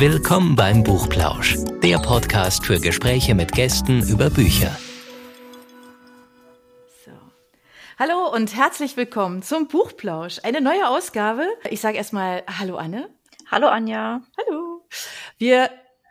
Willkommen beim Buchplausch, der Podcast für Gespräche mit Gästen über Bücher. So. Hallo und herzlich willkommen zum Buchplausch. Eine neue Ausgabe. Ich sage erstmal Hallo Anne. Hallo Anja. Hallo. Wir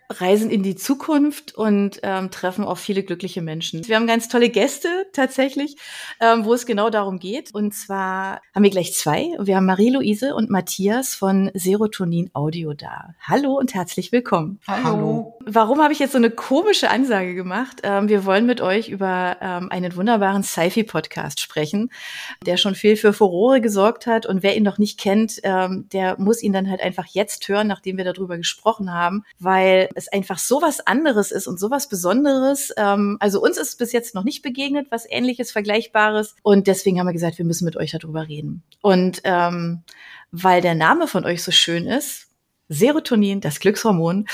reisen in die Zukunft und ähm, treffen auch viele glückliche Menschen. Wir haben ganz tolle Gäste tatsächlich, ähm, wo es genau darum geht. Und zwar haben wir gleich zwei. Wir haben Marie-Louise und Matthias von Serotonin Audio da. Hallo und herzlich willkommen. Hallo. Warum habe ich jetzt so eine komische Ansage gemacht? Ähm, wir wollen mit euch über ähm, einen wunderbaren Sci-Fi-Podcast sprechen, der schon viel für Furore gesorgt hat. Und wer ihn noch nicht kennt, ähm, der muss ihn dann halt einfach jetzt hören, nachdem wir darüber gesprochen haben, weil es einfach so was anderes ist und so was Besonderes. Ähm, also uns ist bis jetzt noch nicht begegnet, was ähnliches, Vergleichbares. Und deswegen haben wir gesagt, wir müssen mit euch darüber reden. Und ähm, weil der Name von euch so schön ist, Serotonin, das Glückshormon.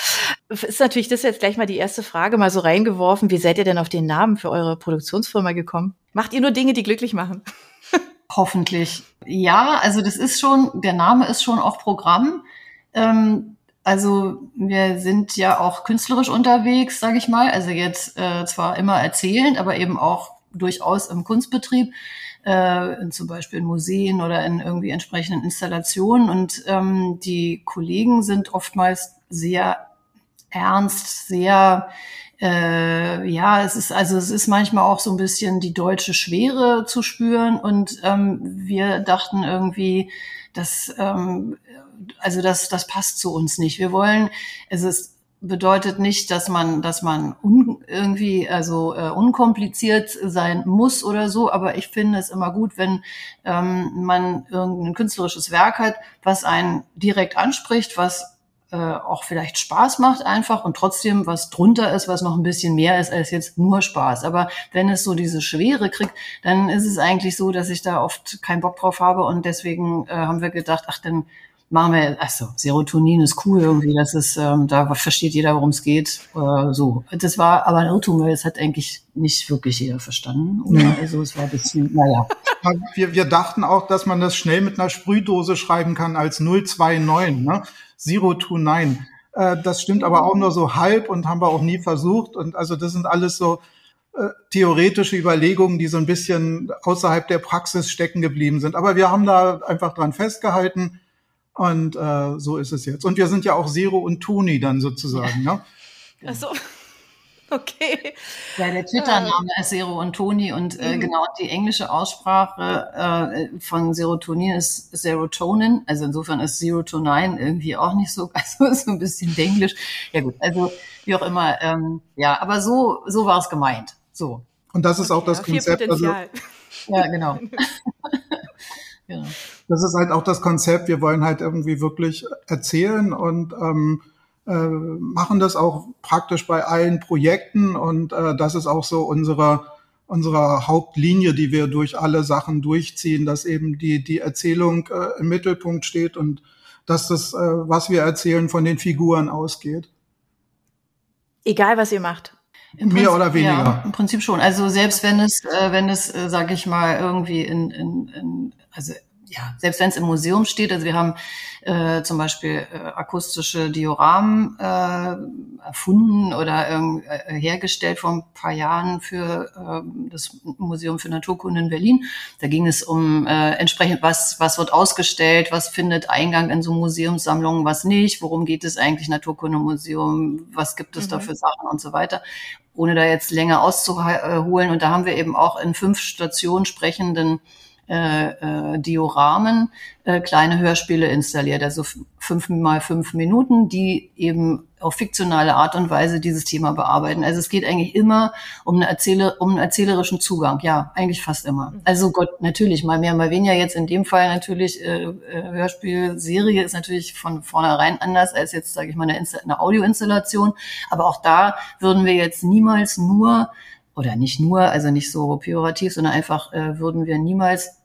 Ist natürlich das jetzt gleich mal die erste Frage mal so reingeworfen. Wie seid ihr denn auf den Namen für eure Produktionsfirma gekommen? Macht ihr nur Dinge, die glücklich machen? Hoffentlich. Ja, also das ist schon, der Name ist schon auch Programm. Ähm, also wir sind ja auch künstlerisch unterwegs, sage ich mal. Also jetzt äh, zwar immer erzählend, aber eben auch durchaus im Kunstbetrieb, äh, in, zum Beispiel in Museen oder in irgendwie entsprechenden Installationen. Und ähm, die Kollegen sind oftmals sehr ernst, sehr äh, ja, es ist also es ist manchmal auch so ein bisschen die deutsche Schwere zu spüren. Und ähm, wir dachten irgendwie, dass ähm, also das, das passt zu uns nicht. Wir wollen, es ist bedeutet nicht, dass man, dass man un, irgendwie also äh, unkompliziert sein muss oder so, aber ich finde es immer gut, wenn ähm, man irgendein künstlerisches Werk hat, was einen direkt anspricht, was äh, auch vielleicht Spaß macht einfach und trotzdem was drunter ist, was noch ein bisschen mehr ist als jetzt nur Spaß. Aber wenn es so diese Schwere kriegt, dann ist es eigentlich so, dass ich da oft keinen Bock drauf habe und deswegen äh, haben wir gedacht, ach, dann machen wir, also Serotonin ist cool irgendwie, das ist, ähm, da versteht jeder, worum es geht. Äh, so. Das war aber ein Irrtum, weil es hat eigentlich nicht wirklich jeder verstanden. Oder? Ja. Also es war ein bisschen, naja. Wir, wir dachten auch, dass man das schnell mit einer Sprühdose schreiben kann als 029, ne? Zero to nine. Äh, das stimmt aber auch nur so halb und haben wir auch nie versucht. Und also das sind alles so äh, theoretische Überlegungen, die so ein bisschen außerhalb der Praxis stecken geblieben sind. Aber wir haben da einfach dran festgehalten und äh, so ist es jetzt. Und wir sind ja auch Zero und Tuni dann sozusagen. Ne? Ach so. Okay. Ja, der Twitter-Name ist Zero und Toni und äh, mhm. genau die englische Aussprache äh, von Serotonin ist Serotonin. Also insofern ist Zero to Nine irgendwie auch nicht so, also so ein bisschen Englisch. Ja gut, also wie auch immer. Ähm, ja, aber so so war es gemeint. So. Und das ist auch das ja, Konzept. Also, ja, genau. Genau. Das ist halt auch das Konzept. Wir wollen halt irgendwie wirklich erzählen und ähm, äh, machen das auch praktisch bei allen Projekten und äh, das ist auch so unsere unsere Hauptlinie, die wir durch alle Sachen durchziehen, dass eben die die Erzählung äh, im Mittelpunkt steht und dass das, äh, was wir erzählen, von den Figuren ausgeht. Egal, was ihr macht. Im Mehr Prinzip, oder weniger? Ja, Im Prinzip schon. Also selbst wenn es, äh, wenn es, äh, sage ich mal, irgendwie in, in, in also ja, selbst wenn es im Museum steht, also wir haben äh, zum Beispiel äh, akustische Dioramen äh, erfunden oder äh, hergestellt vor ein paar Jahren für äh, das Museum für Naturkunde in Berlin. Da ging es um äh, entsprechend, was, was wird ausgestellt, was findet Eingang in so Museumssammlungen, was nicht, worum geht es eigentlich Naturkundemuseum, was gibt es mhm. da für Sachen und so weiter ohne da jetzt länger auszuholen. Und da haben wir eben auch in fünf Stationen sprechenden äh, äh, Dioramen äh, kleine Hörspiele installiert, also fünf mal fünf Minuten, die eben auf fiktionale Art und Weise dieses Thema bearbeiten. Also es geht eigentlich immer um, eine Erzähler, um einen erzählerischen Zugang, ja, eigentlich fast immer. Mhm. Also Gott, natürlich, mal mehr, mal weniger. Jetzt in dem Fall natürlich äh, äh Hörspiel, Serie ist natürlich von vornherein anders als jetzt, sage ich mal, eine, eine Audioinstallation. Aber auch da würden wir jetzt niemals nur oder nicht nur, also nicht so pejorativ, sondern einfach äh, würden wir niemals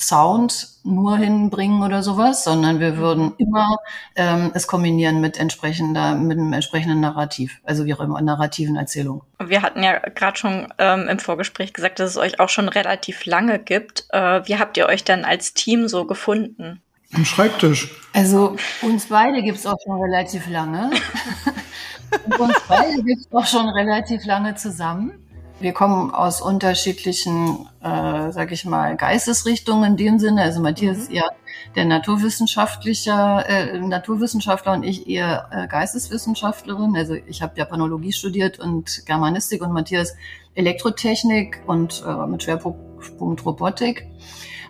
Sound nur hinbringen oder sowas, sondern wir würden immer ähm, es kombinieren mit entsprechender, mit einem entsprechenden Narrativ, also wie auch immer, narrativen Erzählung. Wir hatten ja gerade schon ähm, im Vorgespräch gesagt, dass es euch auch schon relativ lange gibt. Äh, wie habt ihr euch dann als Team so gefunden? Am Schreibtisch. Also uns beide gibt's auch schon relativ lange. Und uns beide gibt's auch schon relativ lange zusammen. Wir kommen aus unterschiedlichen, äh, sag ich mal, Geistesrichtungen in dem Sinne. Also Matthias ist eher der naturwissenschaftlicher äh, Naturwissenschaftler und ich eher äh, Geisteswissenschaftlerin. Also ich habe Japanologie studiert und Germanistik und Matthias Elektrotechnik und äh, mit Schwerpunkt Robotik.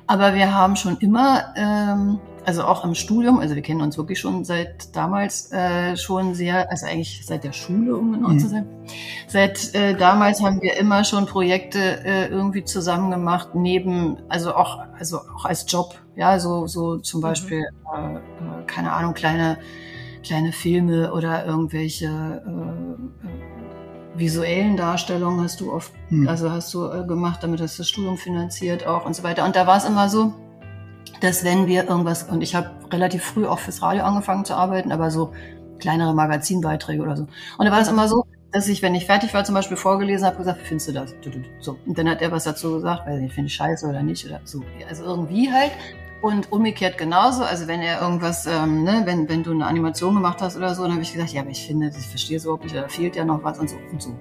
Aber wir haben schon immer, ähm, also auch im Studium, also wir kennen uns wirklich schon seit damals äh, schon sehr, also eigentlich seit der Schule, um genau mhm. zu sein. Seit äh, damals haben wir immer schon Projekte äh, irgendwie zusammen gemacht, neben, also auch, also auch als Job, ja, so, so zum mhm. Beispiel, äh, äh, keine Ahnung, kleine, kleine Filme oder irgendwelche äh, äh visuellen Darstellungen hast du oft, hm. also hast du äh, gemacht, damit hast du das Studium finanziert auch und so weiter. Und da war es immer so, dass wenn wir irgendwas, und ich habe relativ früh auch fürs Radio angefangen zu arbeiten, aber so kleinere Magazinbeiträge oder so. Und da war es immer so, dass ich, wenn ich fertig war, zum Beispiel vorgelesen habe, gesagt, wie findest du das? So. Und dann hat er was dazu gesagt, weiß nicht, finde ich scheiße oder nicht oder so. Also irgendwie halt. Und umgekehrt genauso, also wenn er irgendwas, ähm, ne, wenn, wenn du eine Animation gemacht hast oder so, dann habe ich gesagt, ja, aber ich finde, ich verstehe es überhaupt nicht, da fehlt ja noch was und so und so.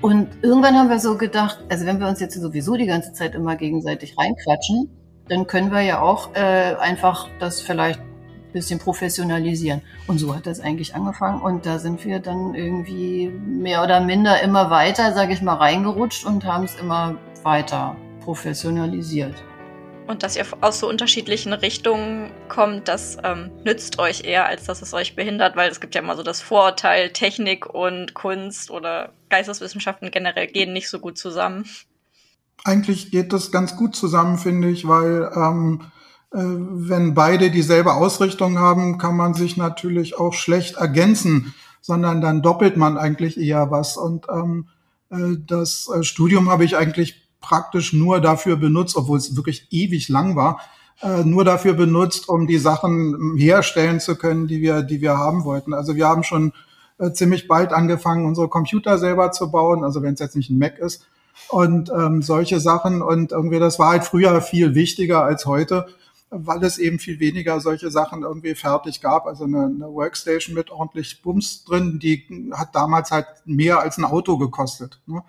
Und irgendwann haben wir so gedacht, also wenn wir uns jetzt sowieso die ganze Zeit immer gegenseitig reinquatschen, dann können wir ja auch äh, einfach das vielleicht ein bisschen professionalisieren. Und so hat das eigentlich angefangen. Und da sind wir dann irgendwie mehr oder minder immer weiter, sage ich mal, reingerutscht und haben es immer weiter professionalisiert. Und dass ihr aus so unterschiedlichen Richtungen kommt, das ähm, nützt euch eher, als dass es euch behindert, weil es gibt ja immer so das Vorurteil, Technik und Kunst oder Geisteswissenschaften generell gehen nicht so gut zusammen. Eigentlich geht das ganz gut zusammen, finde ich, weil ähm, äh, wenn beide dieselbe Ausrichtung haben, kann man sich natürlich auch schlecht ergänzen, sondern dann doppelt man eigentlich eher was. Und ähm, äh, das äh, Studium habe ich eigentlich praktisch nur dafür benutzt, obwohl es wirklich ewig lang war, äh, nur dafür benutzt, um die Sachen herstellen zu können, die wir, die wir haben wollten. Also wir haben schon äh, ziemlich bald angefangen, unsere Computer selber zu bauen, also wenn es jetzt nicht ein Mac ist und ähm, solche Sachen. Und irgendwie, das war halt früher viel wichtiger als heute, weil es eben viel weniger solche Sachen irgendwie fertig gab. Also eine, eine Workstation mit ordentlich Bums drin, die hat damals halt mehr als ein Auto gekostet. Ne?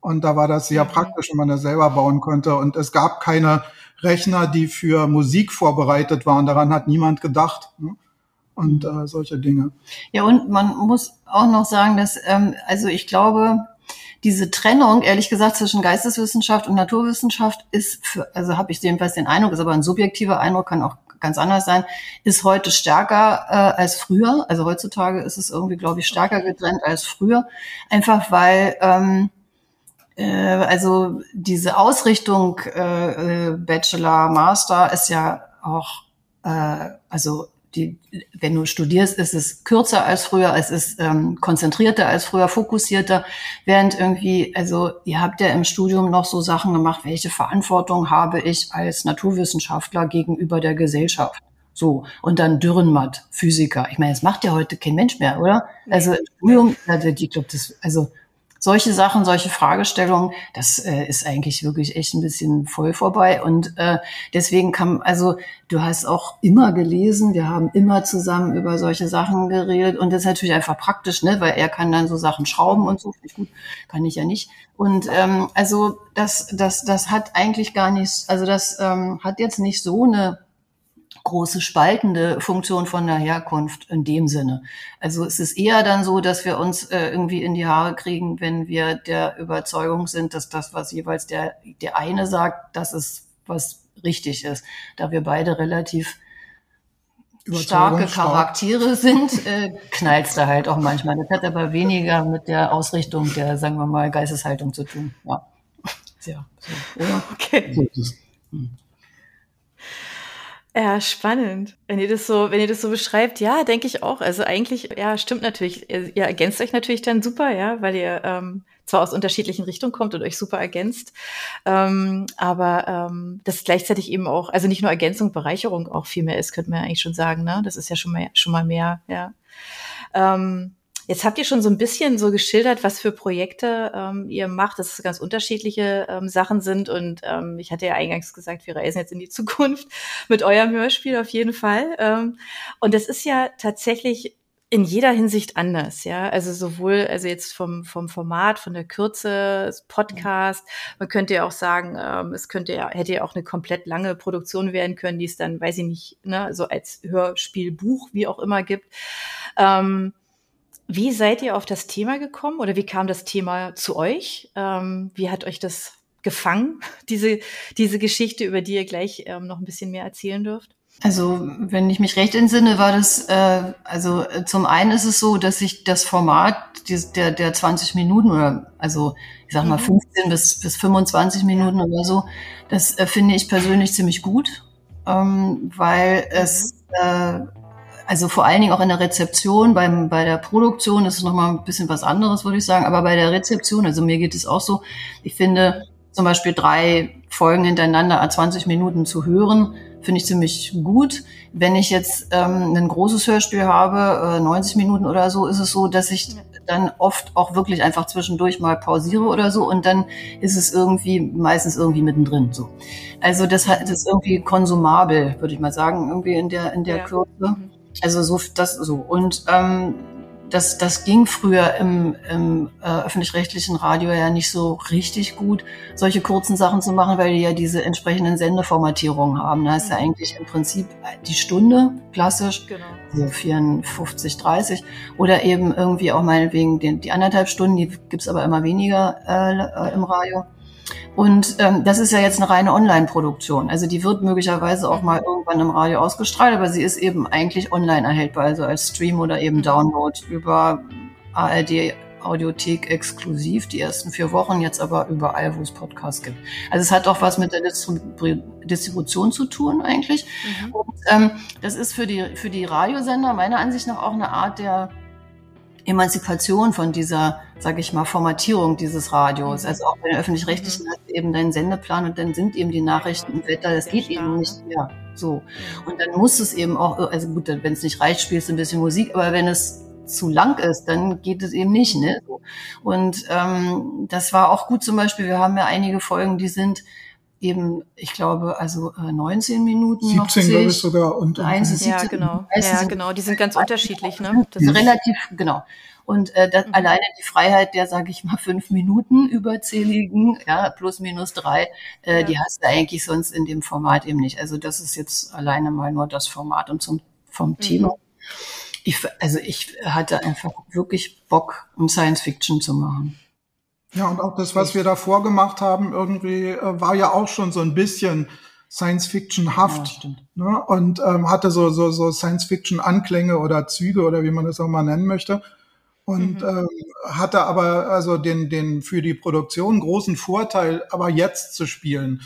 Und da war das sehr mhm. praktisch, wenn man das selber bauen konnte. Und es gab keine Rechner, die für Musik vorbereitet waren. Daran hat niemand gedacht. Ne? Und äh, solche Dinge. Ja, und man muss auch noch sagen, dass, ähm, also ich glaube, diese Trennung, ehrlich gesagt, zwischen Geisteswissenschaft und Naturwissenschaft ist, für, also habe ich jedenfalls den Eindruck, ist aber ein subjektiver Eindruck, kann auch ganz anders sein, ist heute stärker äh, als früher. Also heutzutage ist es irgendwie, glaube ich, stärker getrennt als früher. Einfach weil ähm, äh, also diese Ausrichtung äh, äh, Bachelor, Master ist ja auch, äh, also die, wenn du studierst, ist es kürzer als früher, es ist ähm, konzentrierter als früher, fokussierter, während irgendwie, also ihr habt ja im Studium noch so Sachen gemacht, welche Verantwortung habe ich als Naturwissenschaftler gegenüber der Gesellschaft? So, und dann Dürrenmatt, Physiker. Ich meine, das macht ja heute kein Mensch mehr, oder? Also, Studium, also, ich glaube, das, also solche Sachen, solche Fragestellungen, das äh, ist eigentlich wirklich echt ein bisschen voll vorbei. Und äh, deswegen kam, also du hast auch immer gelesen, wir haben immer zusammen über solche Sachen geredet und das ist natürlich einfach praktisch, ne, weil er kann dann so Sachen schrauben und so. Gut, kann ich ja nicht. Und ähm, also das, das, das hat eigentlich gar nichts, also das ähm, hat jetzt nicht so eine große spaltende Funktion von der Herkunft in dem Sinne. Also es ist eher dann so, dass wir uns äh, irgendwie in die Haare kriegen, wenn wir der Überzeugung sind, dass das, was jeweils der, der eine sagt, das ist, was richtig ist. Da wir beide relativ starke Charaktere sind, äh, knallst da halt auch manchmal. Das hat aber weniger mit der Ausrichtung der, sagen wir mal, Geisteshaltung zu tun. Ja. Ja, so, oder? Okay. Hm. Ja, spannend. Wenn ihr das so, wenn ihr das so beschreibt, ja, denke ich auch. Also eigentlich, ja, stimmt natürlich. Ihr, ihr ergänzt euch natürlich dann super, ja, weil ihr ähm, zwar aus unterschiedlichen Richtungen kommt und euch super ergänzt, ähm, aber ähm, das gleichzeitig eben auch, also nicht nur Ergänzung, Bereicherung auch viel mehr ist, könnte man ja eigentlich schon sagen, ne? Das ist ja schon mal schon mal mehr, ja. Ähm, Jetzt habt ihr schon so ein bisschen so geschildert, was für Projekte ähm, ihr macht, dass es ganz unterschiedliche ähm, Sachen sind. Und ähm, ich hatte ja eingangs gesagt, wir reisen jetzt in die Zukunft mit eurem Hörspiel auf jeden Fall. Ähm, und das ist ja tatsächlich in jeder Hinsicht anders, ja. Also sowohl, also jetzt vom, vom Format, von der Kürze, Podcast, man könnte ja auch sagen, ähm, es könnte ja, hätte ja auch eine komplett lange Produktion werden können, die es dann, weiß ich nicht, ne, so als Hörspielbuch, wie auch immer gibt. Ähm, wie seid ihr auf das Thema gekommen oder wie kam das Thema zu euch? Ähm, wie hat euch das gefangen, diese, diese Geschichte, über die ihr gleich ähm, noch ein bisschen mehr erzählen dürft? Also, wenn ich mich recht entsinne, war das, äh, also äh, zum einen ist es so, dass ich das Format die, der, der 20 Minuten oder also ich sag mal 15 mhm. bis, bis 25 Minuten oder so, das äh, finde ich persönlich ziemlich gut, ähm, weil mhm. es äh, also vor allen Dingen auch in der Rezeption, beim, bei der Produktion ist es nochmal ein bisschen was anderes, würde ich sagen. Aber bei der Rezeption, also mir geht es auch so, ich finde zum Beispiel drei Folgen hintereinander 20 Minuten zu hören, finde ich ziemlich gut. Wenn ich jetzt ähm, ein großes Hörspiel habe, äh, 90 Minuten oder so, ist es so, dass ich dann oft auch wirklich einfach zwischendurch mal pausiere oder so und dann ist es irgendwie meistens irgendwie mittendrin so. Also das, das ist irgendwie konsumabel, würde ich mal sagen, irgendwie in der in der ja. Kürze. Mhm. Also so das so und ähm, das, das ging früher im, im äh, öffentlich-rechtlichen Radio ja nicht so richtig gut, solche kurzen Sachen zu machen, weil die ja diese entsprechenden Sendeformatierungen haben. Da ist ja mhm. eigentlich im Prinzip die Stunde klassisch, genau. so 54, 30 oder eben irgendwie auch meinetwegen die, die anderthalb Stunden, die gibt's aber immer weniger äh, im Radio. Und ähm, das ist ja jetzt eine reine Online-Produktion. Also die wird möglicherweise auch mal irgendwann im Radio ausgestrahlt, aber sie ist eben eigentlich online erhältbar, also als Stream oder eben mhm. Download über ARD Audiothek exklusiv, die ersten vier Wochen, jetzt aber überall, wo es Podcasts gibt. Also es hat auch was mit der Distribution zu tun eigentlich. Mhm. Und ähm, das ist für die, für die Radiosender meiner Ansicht nach auch eine Art der Emanzipation von dieser, sage ich mal, Formatierung dieses Radios. Mhm. Also auch bei den öffentlich-rechtlichen mhm. hast du eben deinen Sendeplan und dann sind eben die Nachrichten im Wetter, das geht eben nicht mehr. So. Und dann muss es eben auch, also gut, wenn es nicht reicht, spielst du ein bisschen Musik, aber wenn es zu lang ist, dann geht es eben nicht. Ne? Und ähm, das war auch gut zum Beispiel, wir haben ja einige Folgen, die sind eben, ich glaube, also äh, 19 Minuten. 17, glaube ich sogar. Und, und eins ist 17. Ja, genau. Ja, genau. Die sind ganz unterschiedlich, ne? Das ist relativ, genau. Und äh, das, mhm. alleine die Freiheit der, sage ich mal, fünf Minuten überzähligen, ja, plus minus drei, äh, ja. die hast du eigentlich sonst in dem Format eben nicht. Also das ist jetzt alleine mal nur das Format und zum vom mhm. Thema. Ich, also ich hatte einfach wirklich Bock, um Science Fiction zu machen. Ja, und auch das, was wir davor gemacht haben, irgendwie äh, war ja auch schon so ein bisschen Science-Fiction-haft. Ja, ne? Und ähm, hatte so, so, so Science-Fiction-Anklänge oder Züge oder wie man das auch mal nennen möchte. Und mhm. ähm, hatte aber also den, den für die Produktion großen Vorteil, aber jetzt zu spielen.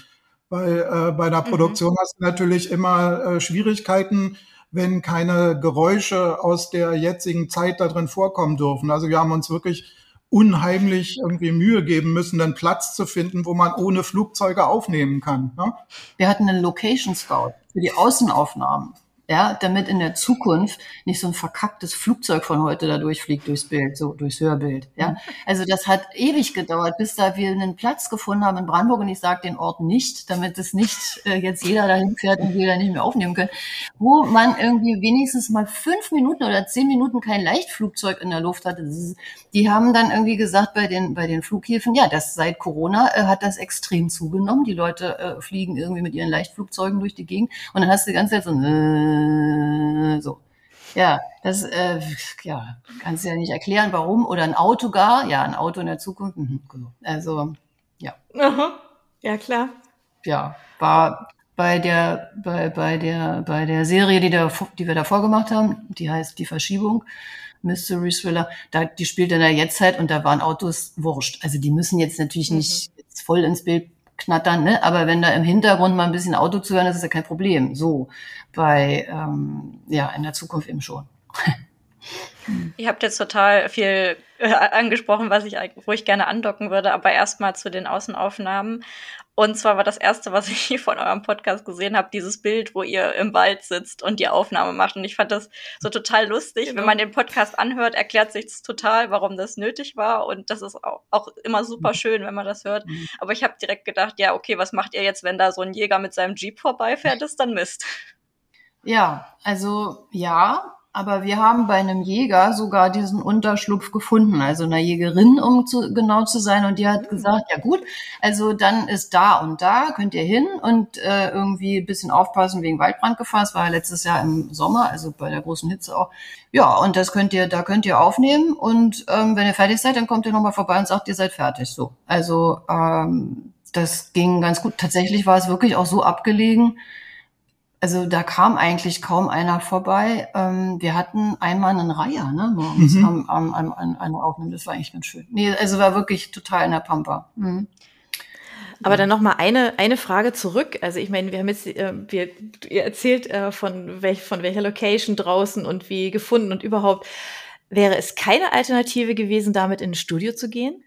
Weil äh, bei der mhm. Produktion hast du natürlich immer äh, Schwierigkeiten, wenn keine Geräusche aus der jetzigen Zeit da drin vorkommen dürfen. Also wir haben uns wirklich unheimlich irgendwie Mühe geben müssen, dann Platz zu finden, wo man ohne Flugzeuge aufnehmen kann. Ne? Wir hatten einen Location Scout für die Außenaufnahmen ja, damit in der Zukunft nicht so ein verkacktes Flugzeug von heute da durchfliegt durchs Bild, so durchs Hörbild. Ja, also das hat ewig gedauert, bis da wir einen Platz gefunden haben in Brandenburg und ich sage den Ort nicht, damit es nicht äh, jetzt jeder dahin fährt und wir da nicht mehr aufnehmen können, wo man irgendwie wenigstens mal fünf Minuten oder zehn Minuten kein Leichtflugzeug in der Luft hatte. Die haben dann irgendwie gesagt bei den bei den Flughäfen, ja, das seit Corona äh, hat das extrem zugenommen. Die Leute äh, fliegen irgendwie mit ihren Leichtflugzeugen durch die Gegend und dann hast du die ganze Zeit so äh, äh, so. Ja, das äh, ja, kannst du ja nicht erklären, warum. Oder ein Auto gar. Ja, ein Auto in der Zukunft. Mhm, also, ja. Aha. Ja, klar. Ja, war bei der, bei, bei der, bei der Serie, die, da, die wir davor gemacht haben, die heißt Die Verschiebung, Mystery Thriller, da, die spielt in der Jetztzeit und da waren Autos wurscht. Also die müssen jetzt natürlich mhm. nicht jetzt voll ins Bild knattern, ne? aber wenn da im Hintergrund mal ein bisschen Auto zu hören ist, ist ja kein Problem. So, bei, ähm, ja, in der Zukunft eben schon. Ihr habt jetzt total viel äh, angesprochen, was ich, wo ich gerne andocken würde, aber erstmal zu den Außenaufnahmen. Und zwar war das erste, was ich von eurem Podcast gesehen habe, dieses Bild, wo ihr im Wald sitzt und die Aufnahme macht. Und ich fand das so total lustig. Genau. Wenn man den Podcast anhört, erklärt sich das total, warum das nötig war. Und das ist auch, auch immer super mhm. schön, wenn man das hört. Mhm. Aber ich habe direkt gedacht, ja, okay, was macht ihr jetzt, wenn da so ein Jäger mit seinem Jeep vorbeifährt? Das ist dann Mist. Ja, also ja, aber wir haben bei einem Jäger sogar diesen Unterschlupf gefunden, also einer Jägerin, um zu, genau zu sein. Und die hat gesagt, ja gut, also dann ist da und da, könnt ihr hin und äh, irgendwie ein bisschen aufpassen wegen Waldbrandgefahr. Es war ja letztes Jahr im Sommer, also bei der großen Hitze auch. Ja, und das könnt ihr, da könnt ihr aufnehmen. Und ähm, wenn ihr fertig seid, dann kommt ihr nochmal vorbei und sagt, ihr seid fertig. So. Also ähm, das ging ganz gut. Tatsächlich war es wirklich auch so abgelegen, also da kam eigentlich kaum einer vorbei. Ähm, wir hatten einmal einen Reiher, ne, morgens mhm. am, am, am, am, eine Aufnahme. Das war eigentlich ganz schön. Nee, also war wirklich total in der Pampa. Mhm. Aber dann noch mal eine eine Frage zurück. Also ich meine, wir haben jetzt äh, wir ihr erzählt äh, von welch von welcher Location draußen und wie gefunden und überhaupt wäre es keine Alternative gewesen, damit in ein Studio zu gehen?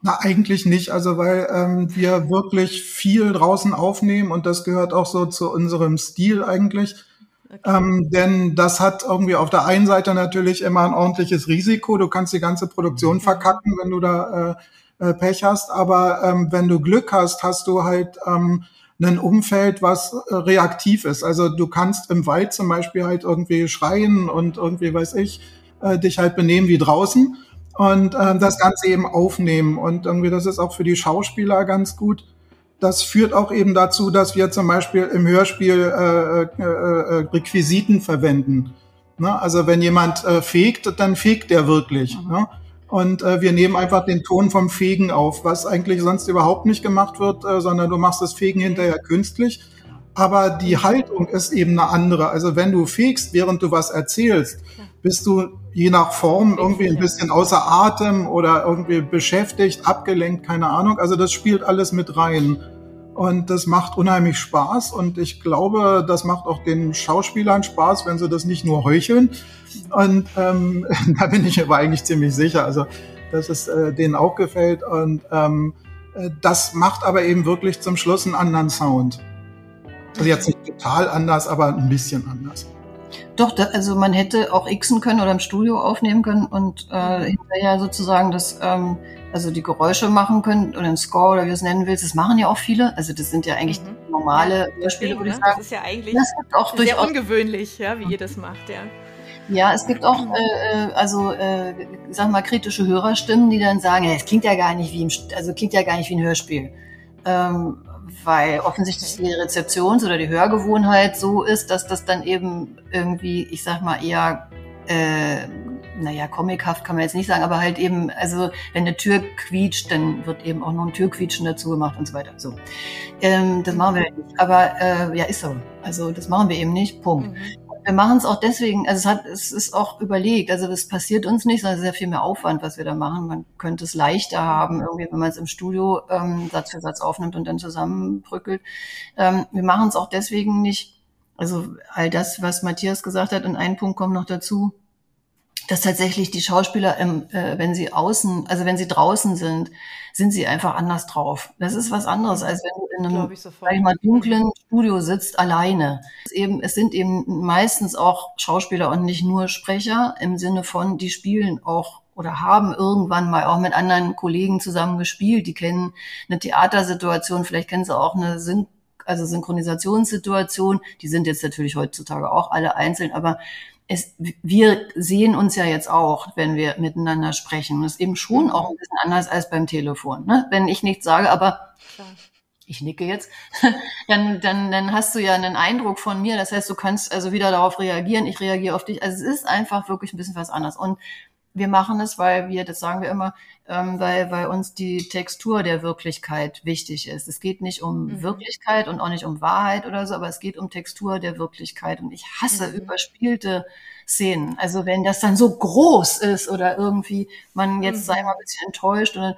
Na, eigentlich nicht. Also weil ähm, wir wirklich viel draußen aufnehmen und das gehört auch so zu unserem Stil eigentlich. Okay. Ähm, denn das hat irgendwie auf der einen Seite natürlich immer ein ordentliches Risiko. Du kannst die ganze Produktion mhm. verkacken, wenn du da äh, äh, Pech hast. Aber ähm, wenn du Glück hast, hast du halt ähm, ein Umfeld, was äh, reaktiv ist. Also du kannst im Wald zum Beispiel halt irgendwie schreien und irgendwie, weiß ich, äh, dich halt benehmen wie draußen und äh, das Ganze eben aufnehmen. Und irgendwie, das ist auch für die Schauspieler ganz gut. Das führt auch eben dazu, dass wir zum Beispiel im Hörspiel äh, äh, äh, Requisiten verwenden. Ne? Also wenn jemand äh, fegt, dann fegt er wirklich. Mhm. Ne? Und äh, wir nehmen einfach den Ton vom Fegen auf, was eigentlich sonst überhaupt nicht gemacht wird, äh, sondern du machst das Fegen hinterher künstlich. Aber die Haltung ist eben eine andere. Also wenn du fegst, während du was erzählst, bist du je nach Form irgendwie ein bisschen außer Atem oder irgendwie beschäftigt, abgelenkt, keine Ahnung. Also das spielt alles mit rein. Und das macht unheimlich Spaß und ich glaube, das macht auch den Schauspielern Spaß, wenn sie das nicht nur heucheln. Und ähm, da bin ich aber eigentlich ziemlich sicher, also dass es äh, denen auch gefällt. Und ähm, äh, das macht aber eben wirklich zum Schluss einen anderen Sound. Also jetzt nicht total anders, aber ein bisschen anders. Doch, da, also man hätte auch xen können oder im Studio aufnehmen können und äh, hinterher sozusagen das, ähm, also die Geräusche machen können oder ein Score oder wie du es nennen willst. Das machen ja auch viele. Also das sind ja eigentlich mhm. normale Hörspiele, würde ich sagen. Das ist ja eigentlich sehr ungewöhnlich, ja, wie ihr das macht, ja. Ja, es gibt auch, äh, äh, also, äh, sag mal, kritische Hörerstimmen, die dann sagen, ja, es klingt ja gar nicht wie im, also klingt ja gar nicht wie ein Hörspiel. Ähm, weil offensichtlich die Rezeptions- oder die Hörgewohnheit so ist, dass das dann eben irgendwie, ich sag mal, eher, äh, naja, comichaft kann man jetzt nicht sagen, aber halt eben, also wenn eine Tür quietscht, dann wird eben auch noch ein Türquietschen dazu gemacht und so weiter. So, ähm, das machen wir nicht. Aber äh, ja, ist so. Also das machen wir eben nicht. Punkt. Mhm wir machen es auch deswegen, also es hat, es ist auch überlegt, also das passiert uns nicht, sondern es ist ja viel mehr Aufwand, was wir da machen. Man könnte es leichter haben, irgendwie, wenn man es im Studio ähm, Satz für Satz aufnimmt und dann zusammenbrückelt. Ähm, wir machen es auch deswegen nicht. Also all das, was Matthias gesagt hat, und ein Punkt kommt noch dazu, dass tatsächlich die Schauspieler, ähm, äh, wenn sie außen, also wenn sie draußen sind, sind sie einfach anders drauf. Das ist was anderes, als wenn du in einem, ich sag ich mal, dunklen Studio sitzt, alleine. Es, eben, es sind eben meistens auch Schauspieler und nicht nur Sprecher im Sinne von, die spielen auch oder haben irgendwann mal auch mit anderen Kollegen zusammen gespielt. Die kennen eine Theatersituation, vielleicht kennen sie auch eine Syn also Synchronisationssituation. Die sind jetzt natürlich heutzutage auch alle einzeln, aber es, wir sehen uns ja jetzt auch, wenn wir miteinander sprechen. Das ist eben schon mhm. auch ein bisschen anders als beim Telefon. Ne? Wenn ich nichts sage, aber Klar. ich nicke jetzt, dann, dann, dann hast du ja einen Eindruck von mir. Das heißt, du kannst also wieder darauf reagieren. Ich reagiere auf dich. Also es ist einfach wirklich ein bisschen was anderes. Und wir machen es, weil wir, das sagen wir immer, ähm, weil, weil uns die Textur der Wirklichkeit wichtig ist. Es geht nicht um mhm. Wirklichkeit und auch nicht um Wahrheit oder so, aber es geht um Textur der Wirklichkeit. Und ich hasse mhm. überspielte Szenen. Also wenn das dann so groß ist oder irgendwie man jetzt mhm. sei mal ein bisschen enttäuscht und dann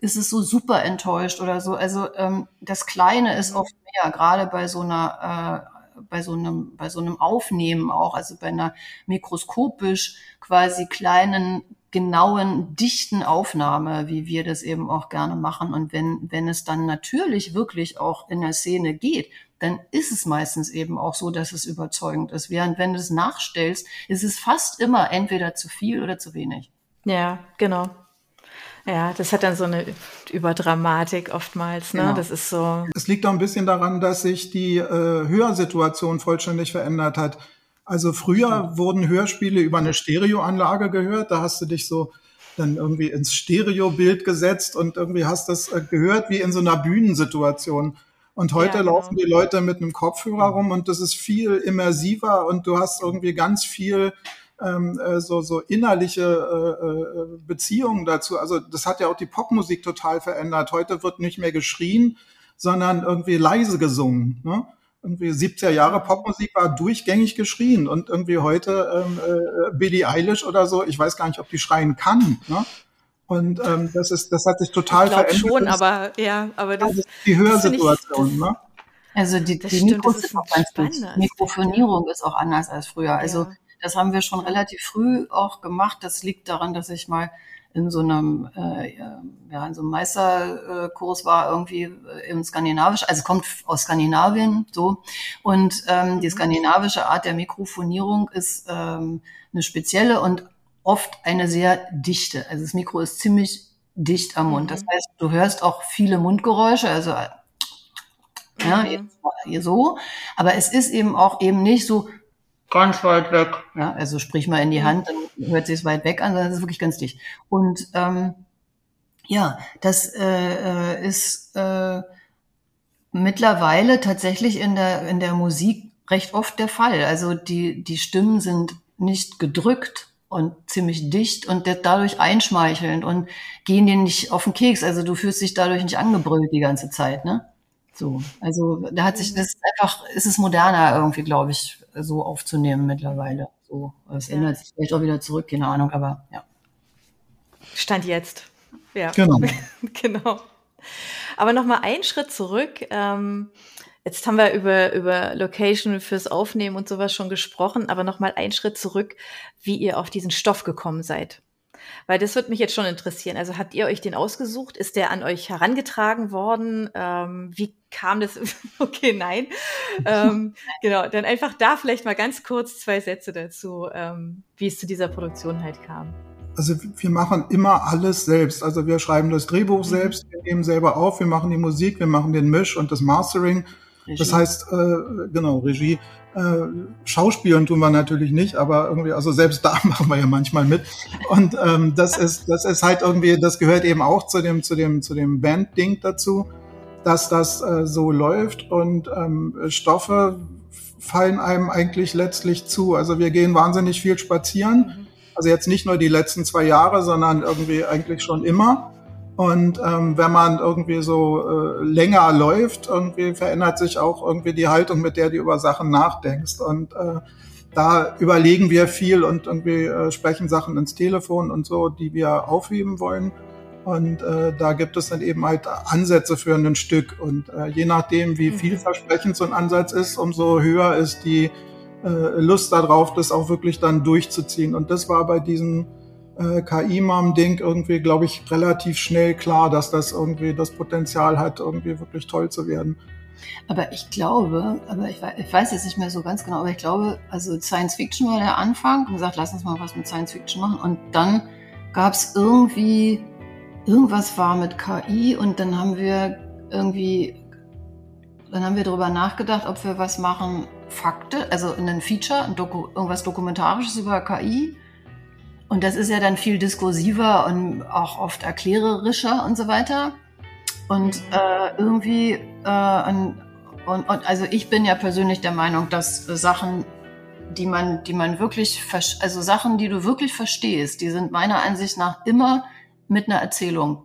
ist es so super enttäuscht oder so. Also ähm, das Kleine ist mhm. oft mehr, gerade bei so einer bei so einem, bei so einem Aufnehmen auch, also bei einer mikroskopisch quasi kleinen, genauen, dichten Aufnahme, wie wir das eben auch gerne machen. Und wenn, wenn es dann natürlich wirklich auch in der Szene geht, dann ist es meistens eben auch so, dass es überzeugend ist. Während wenn du es nachstellst, ist es fast immer entweder zu viel oder zu wenig. Ja, genau. Ja, das hat dann so eine Überdramatik oftmals, ne? Genau. Das ist so. Es liegt auch ein bisschen daran, dass sich die äh, Hörsituation vollständig verändert hat. Also früher wurden Hörspiele über eine Stereoanlage gehört. Da hast du dich so dann irgendwie ins Stereobild gesetzt und irgendwie hast das äh, gehört wie in so einer Bühnensituation. Und heute ja, genau. laufen die Leute mit einem Kopfhörer rum und das ist viel immersiver und du hast irgendwie ganz viel ähm, äh, so, so innerliche äh, äh, Beziehungen dazu. Also das hat ja auch die Popmusik total verändert. Heute wird nicht mehr geschrien, sondern irgendwie leise gesungen. Ne? Irgendwie 70er Jahre Popmusik war durchgängig geschrien und irgendwie heute ähm, äh, Billie Eilish oder so, ich weiß gar nicht, ob die schreien kann. Ne? Und ähm, das ist, das hat sich total ich verändert. schon, aber ja, aber das, ist die Hörsituation, ne? Also die, die Mikros ist auch ganz gut. Mikrofonierung ist auch anders als früher. Also ja. Das haben wir schon relativ früh auch gemacht. Das liegt daran, dass ich mal in so einem, äh, ja, in so einem Meisterkurs war irgendwie äh, im Skandinavisch, also kommt aus Skandinavien so. Und ähm, die mhm. skandinavische Art der Mikrofonierung ist ähm, eine spezielle und oft eine sehr dichte. Also das Mikro ist ziemlich dicht am Mund. Das mhm. heißt, du hörst auch viele Mundgeräusche, also ja, mhm. so. Aber es ist eben auch eben nicht so ganz weit weg. Ja, also sprich mal in die Hand, dann hört sich es weit weg an, es ist wirklich ganz dicht. Und ähm, ja, das äh, äh, ist äh, mittlerweile tatsächlich in der in der Musik recht oft der Fall. Also die die Stimmen sind nicht gedrückt und ziemlich dicht und dadurch einschmeichelnd und gehen dir nicht auf den Keks. Also du fühlst dich dadurch nicht angebrüllt die ganze Zeit, ne? So, also da hat sich das ist einfach, ist es moderner irgendwie, glaube ich, so aufzunehmen mittlerweile. So, es ja. ändert sich vielleicht auch wieder zurück, keine Ahnung, aber ja. Stand jetzt. Ja. Genau. genau. Aber nochmal einen Schritt zurück. Ähm, jetzt haben wir über, über Location fürs Aufnehmen und sowas schon gesprochen, aber nochmal einen Schritt zurück, wie ihr auf diesen Stoff gekommen seid. Weil das wird mich jetzt schon interessieren. Also habt ihr euch den ausgesucht? Ist der an euch herangetragen worden? Ähm, wie kam das? okay, nein. ähm, genau, dann einfach da vielleicht mal ganz kurz zwei Sätze dazu, ähm, wie es zu dieser Produktion halt kam. Also wir machen immer alles selbst. Also wir schreiben das Drehbuch mhm. selbst, wir nehmen selber auf, wir machen die Musik, wir machen den Misch und das Mastering. Regie. Das heißt, äh, genau, Regie. Äh, Schauspielen tun wir natürlich nicht, aber irgendwie, also selbst da machen wir ja manchmal mit. Und ähm, das ist, das ist halt irgendwie, das gehört eben auch zu dem, zu dem, zu dem Band-Ding dazu, dass das äh, so läuft und ähm, Stoffe fallen einem eigentlich letztlich zu. Also wir gehen wahnsinnig viel spazieren. Also jetzt nicht nur die letzten zwei Jahre, sondern irgendwie eigentlich schon immer. Und ähm, wenn man irgendwie so äh, länger läuft, irgendwie verändert sich auch irgendwie die Haltung, mit der du über Sachen nachdenkst. Und äh, da überlegen wir viel und irgendwie äh, sprechen Sachen ins Telefon und so, die wir aufheben wollen. Und äh, da gibt es dann eben halt Ansätze für ein Stück. Und äh, je nachdem, wie mhm. vielversprechend so ein Ansatz ist, umso höher ist die äh, Lust darauf, das auch wirklich dann durchzuziehen. Und das war bei diesem äh, KI-Mom-Ding irgendwie, glaube ich, relativ schnell klar, dass das irgendwie das Potenzial hat, irgendwie wirklich toll zu werden. Aber ich glaube, aber ich, ich weiß jetzt nicht mehr so ganz genau, aber ich glaube, also Science Fiction war der Anfang und gesagt, lass uns mal was mit Science Fiction machen. Und dann gab es irgendwie, irgendwas war mit KI und dann haben wir irgendwie, dann haben wir darüber nachgedacht, ob wir was machen, Fakte, also in ein Feature, ein Doku, irgendwas Dokumentarisches über KI und das ist ja dann viel diskursiver und auch oft erklärerischer und so weiter. Und äh, irgendwie, äh, und, und, und, also ich bin ja persönlich der Meinung, dass Sachen, die man, die man wirklich, also Sachen, die du wirklich verstehst, die sind meiner Ansicht nach immer mit einer Erzählung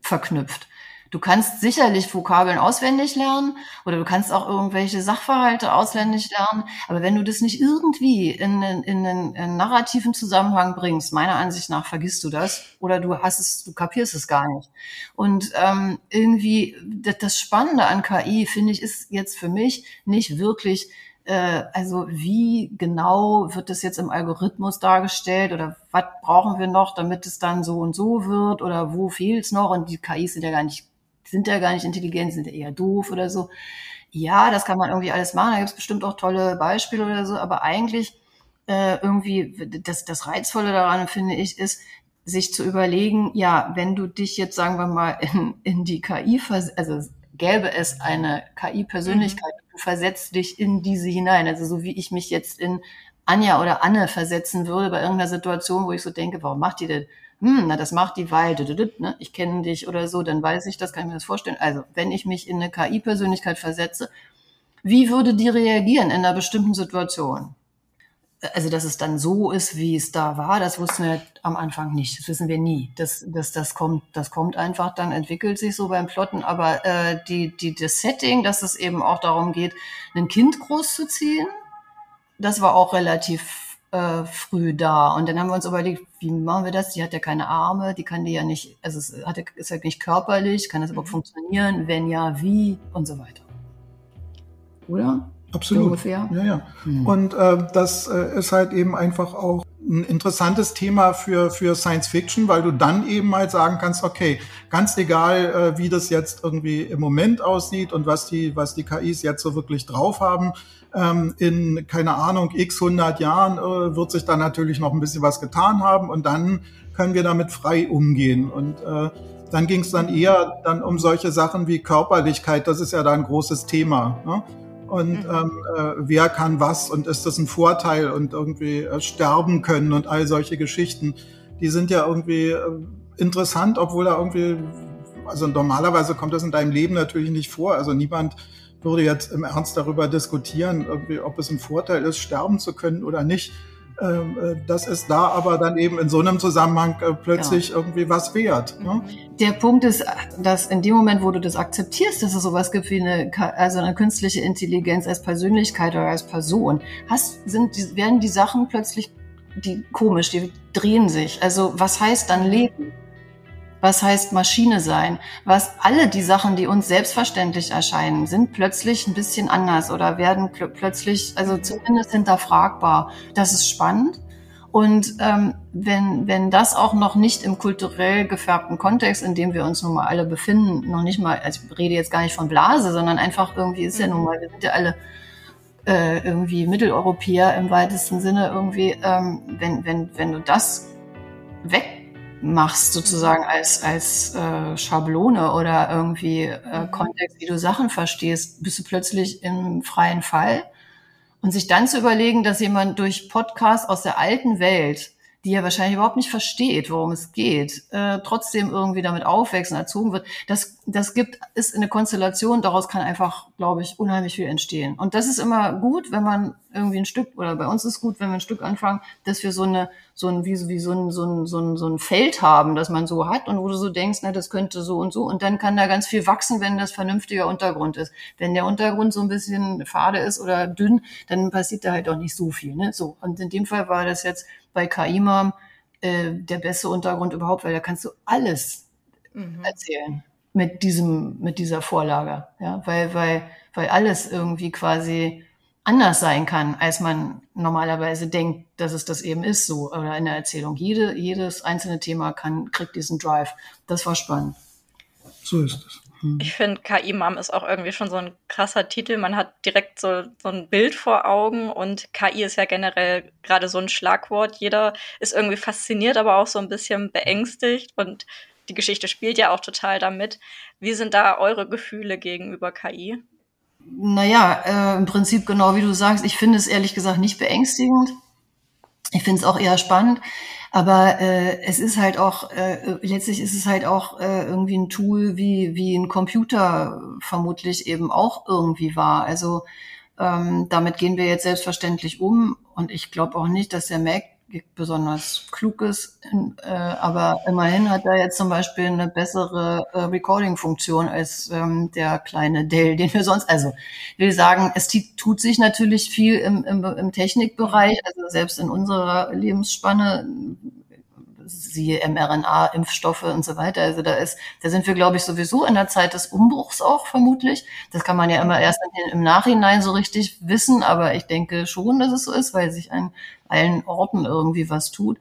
verknüpft. Du kannst sicherlich Vokabeln auswendig lernen oder du kannst auch irgendwelche Sachverhalte auswendig lernen. Aber wenn du das nicht irgendwie in, in, in einen narrativen Zusammenhang bringst, meiner Ansicht nach vergisst du das oder du hast es, du kapierst es gar nicht. Und ähm, irgendwie das, das Spannende an KI finde ich ist jetzt für mich nicht wirklich äh, also wie genau wird das jetzt im Algorithmus dargestellt oder was brauchen wir noch, damit es dann so und so wird oder wo fehlt es noch und die KIs sind ja gar nicht, sind ja gar nicht intelligent, sind ja eher doof oder so. Ja, das kann man irgendwie alles machen, da gibt es bestimmt auch tolle Beispiele oder so, aber eigentlich äh, irgendwie das, das Reizvolle daran, finde ich, ist, sich zu überlegen, ja, wenn du dich jetzt, sagen wir mal, in, in die KI, also gäbe es eine KI-Persönlichkeit, mhm. du versetzt dich in diese hinein. Also so wie ich mich jetzt in Anja oder Anne versetzen würde bei irgendeiner Situation, wo ich so denke, warum macht die denn? Hm, na, das macht die, weil, ne? ich kenne dich oder so, dann weiß ich das, kann ich mir das vorstellen. Also, wenn ich mich in eine KI-Persönlichkeit versetze, wie würde die reagieren in einer bestimmten Situation? also dass es dann so ist, wie es da war, das wussten wir am Anfang nicht. Das wissen wir nie. Das, das, das kommt, das kommt einfach, dann entwickelt sich so beim Plotten. Aber äh, die, die, das Setting, dass es eben auch darum geht, ein Kind großzuziehen, das war auch relativ äh, früh da. Und dann haben wir uns überlegt, wie machen wir das? Die hat ja keine Arme, die kann die ja nicht, also es hat, ist ja nicht körperlich, kann das überhaupt mhm. funktionieren? Wenn ja, wie? Und so weiter. Oder? Absolut. ungefähr. Ja, ja. Hm. Und äh, das äh, ist halt eben einfach auch ein interessantes Thema für, für Science Fiction, weil du dann eben halt sagen kannst, okay, ganz egal, äh, wie das jetzt irgendwie im Moment aussieht und was die, was die KIs jetzt so wirklich drauf haben, ähm, in, keine Ahnung, x 100 Jahren äh, wird sich da natürlich noch ein bisschen was getan haben und dann können wir damit frei umgehen. Und äh, dann ging es dann eher dann um solche Sachen wie Körperlichkeit, das ist ja da ein großes Thema. Ne? Und mhm. ähm, äh, wer kann was und ist das ein Vorteil und irgendwie äh, sterben können und all solche Geschichten, die sind ja irgendwie äh, interessant, obwohl da irgendwie, also normalerweise kommt das in deinem Leben natürlich nicht vor. Also niemand würde jetzt im Ernst darüber diskutieren, irgendwie, ob es ein Vorteil ist, sterben zu können oder nicht. Ähm, äh, das ist da aber dann eben in so einem Zusammenhang äh, plötzlich ja. irgendwie was wert. Ne? Der Punkt ist, dass in dem Moment, wo du das akzeptierst, dass es sowas gibt wie eine, also eine künstliche Intelligenz als Persönlichkeit oder als Person, hast, sind, werden die Sachen plötzlich die komisch, die drehen sich. Also was heißt dann Leben? Was heißt Maschine sein, was alle die Sachen, die uns selbstverständlich erscheinen, sind plötzlich ein bisschen anders oder werden pl plötzlich, also zumindest hinterfragbar. Das ist spannend. Und ähm, wenn, wenn das auch noch nicht im kulturell gefärbten Kontext, in dem wir uns nun mal alle befinden, noch nicht mal, also ich rede jetzt gar nicht von Blase, sondern einfach irgendwie ist ja nun mal, wir sind ja alle äh, irgendwie Mitteleuropäer im weitesten Sinne irgendwie, ähm, wenn, wenn, wenn du das weg machst, sozusagen als, als äh, Schablone oder irgendwie äh, mhm. Kontext, wie du Sachen verstehst, bist du plötzlich im freien Fall. Und sich dann zu überlegen, dass jemand durch Podcast aus der alten Welt die er wahrscheinlich überhaupt nicht versteht, worum es geht, äh, trotzdem irgendwie damit aufwächst und erzogen wird, das, das gibt, ist eine Konstellation, daraus kann einfach, glaube ich, unheimlich viel entstehen. Und das ist immer gut, wenn man irgendwie ein Stück, oder bei uns ist gut, wenn wir ein Stück anfangen, dass wir so eine, so ein, wie, wie so ein, so ein, so ein, so ein Feld haben, das man so hat und wo du so denkst, na, das könnte so und so. Und dann kann da ganz viel wachsen, wenn das vernünftiger Untergrund ist. Wenn der Untergrund so ein bisschen fade ist oder dünn, dann passiert da halt auch nicht so viel, ne? So. Und in dem Fall war das jetzt, bei KIMAM äh, der beste Untergrund überhaupt, weil da kannst du alles mhm. erzählen mit diesem, mit dieser Vorlage. Ja, weil, weil, weil alles irgendwie quasi anders sein kann, als man normalerweise denkt, dass es das eben ist, so, oder in der Erzählung. Jede, jedes einzelne Thema kann, kriegt diesen Drive. Das war spannend. So ist es. Hm. Ich finde, KI-Mom ist auch irgendwie schon so ein krasser Titel. Man hat direkt so, so ein Bild vor Augen und KI ist ja generell gerade so ein Schlagwort. Jeder ist irgendwie fasziniert, aber auch so ein bisschen beängstigt und die Geschichte spielt ja auch total damit. Wie sind da eure Gefühle gegenüber KI? Naja, äh, im Prinzip genau wie du sagst. Ich finde es ehrlich gesagt nicht beängstigend. Ich finde es auch eher spannend. Aber äh, es ist halt auch, äh, letztlich ist es halt auch äh, irgendwie ein Tool, wie, wie ein Computer vermutlich eben auch irgendwie war. Also ähm, damit gehen wir jetzt selbstverständlich um. Und ich glaube auch nicht, dass der Mac besonders klug ist, äh, aber immerhin hat er jetzt zum Beispiel eine bessere äh, Recording-Funktion als ähm, der kleine Dell, den wir sonst, also will sagen, es tut sich natürlich viel im, im, im Technikbereich, also selbst in unserer Lebensspanne siehe mRNA, Impfstoffe und so weiter. Also da ist, da sind wir, glaube ich, sowieso in der Zeit des Umbruchs auch vermutlich. Das kann man ja immer erst im Nachhinein so richtig wissen, aber ich denke schon, dass es so ist, weil sich an allen Orten irgendwie was tut.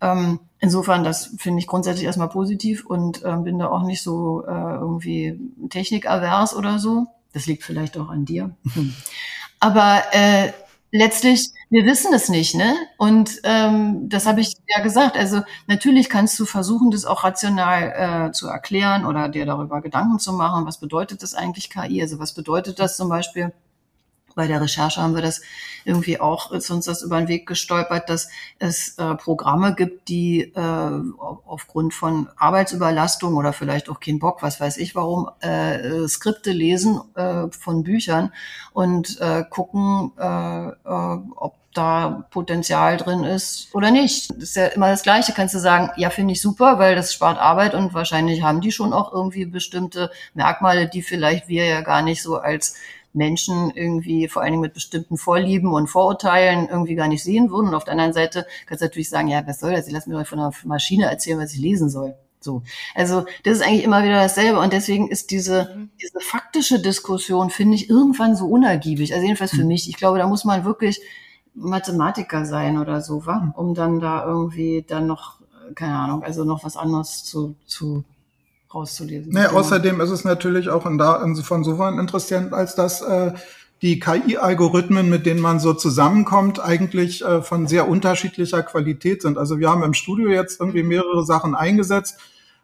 Ähm, insofern, das finde ich grundsätzlich erstmal positiv und äh, bin da auch nicht so äh, irgendwie technikavers oder so. Das liegt vielleicht auch an dir. Hm. Aber äh, letztlich, wir wissen es nicht, ne? Und ähm, das habe ich ja gesagt. Also natürlich kannst du versuchen, das auch rational äh, zu erklären oder dir darüber Gedanken zu machen. Was bedeutet das eigentlich KI? Also was bedeutet das zum Beispiel? Bei der Recherche haben wir das irgendwie auch, ist uns das über den Weg gestolpert, dass es äh, Programme gibt, die äh, aufgrund von Arbeitsüberlastung oder vielleicht auch kein Bock, was weiß ich warum, äh, Skripte lesen äh, von Büchern und äh, gucken, äh, äh, ob da Potenzial drin ist oder nicht. Das ist ja immer das Gleiche. Kannst du sagen, ja, finde ich super, weil das spart Arbeit und wahrscheinlich haben die schon auch irgendwie bestimmte Merkmale, die vielleicht wir ja gar nicht so als Menschen irgendwie vor allen Dingen mit bestimmten Vorlieben und Vorurteilen irgendwie gar nicht sehen würden. Und auf der anderen Seite kannst du natürlich sagen, ja, was soll das? Ich lasse mir doch von einer Maschine erzählen, was ich lesen soll. So. Also, das ist eigentlich immer wieder dasselbe. Und deswegen ist diese, mhm. diese faktische Diskussion, finde ich, irgendwann so unergiebig. Also jedenfalls für mhm. mich. Ich glaube, da muss man wirklich Mathematiker sein oder so, wa? Mhm. um dann da irgendwie dann noch, keine Ahnung, also noch was anderes zu, zu rauszulesen. Nee, außerdem ist es natürlich auch in da, von insofern interessant, als dass äh, die KI-Algorithmen, mit denen man so zusammenkommt, eigentlich äh, von sehr unterschiedlicher Qualität sind. Also wir haben im Studio jetzt irgendwie mehrere Sachen eingesetzt,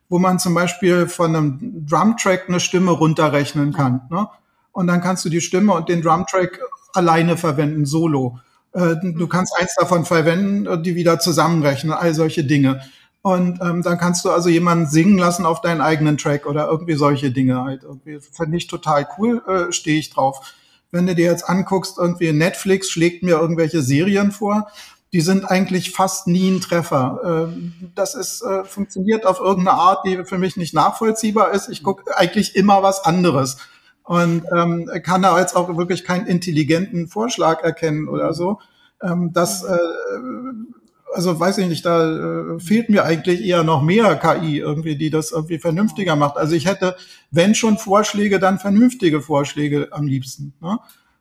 wo man zum Beispiel von einem Drumtrack eine Stimme runterrechnen kann. Ne? Und dann kannst du die Stimme und den Drumtrack alleine verwenden, solo. Äh, du mhm. kannst eins davon verwenden, die wieder zusammenrechnen, all solche Dinge. Und ähm, dann kannst du also jemanden singen lassen auf deinen eigenen Track oder irgendwie solche Dinge halt. Irgendwie finde ich total cool, äh, stehe ich drauf. Wenn du dir jetzt anguckst, irgendwie Netflix schlägt mir irgendwelche Serien vor, die sind eigentlich fast nie ein Treffer. Ähm, das ist, äh, funktioniert auf irgendeine Art, die für mich nicht nachvollziehbar ist. Ich gucke eigentlich immer was anderes und ähm, kann da jetzt auch wirklich keinen intelligenten Vorschlag erkennen oder so. Ähm, das äh, also weiß ich nicht, da äh, fehlt mir eigentlich eher noch mehr KI irgendwie, die das irgendwie vernünftiger macht. Also ich hätte, wenn schon Vorschläge, dann vernünftige Vorschläge am liebsten. Ne?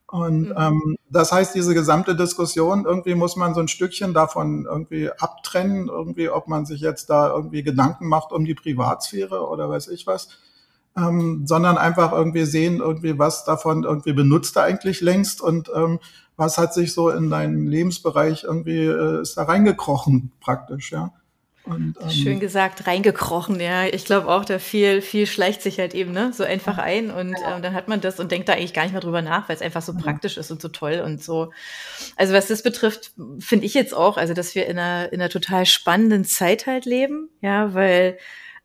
Und mhm. ähm, das heißt, diese gesamte Diskussion, irgendwie muss man so ein Stückchen davon irgendwie abtrennen, irgendwie, ob man sich jetzt da irgendwie Gedanken macht um die Privatsphäre oder weiß ich was, ähm, sondern einfach irgendwie sehen, irgendwie, was davon irgendwie benutzt er eigentlich längst und ähm, was hat sich so in deinem Lebensbereich irgendwie, äh, ist da reingekrochen praktisch, ja. Und, ähm, Schön gesagt, reingekrochen, ja. Ich glaube auch, da viel, viel schleicht sich halt eben, ne, so einfach ein und ja. ähm, dann hat man das und denkt da eigentlich gar nicht mehr drüber nach, weil es einfach so ja. praktisch ist und so toll und so. Also was das betrifft, finde ich jetzt auch, also dass wir in einer, in einer total spannenden Zeit halt leben, ja, weil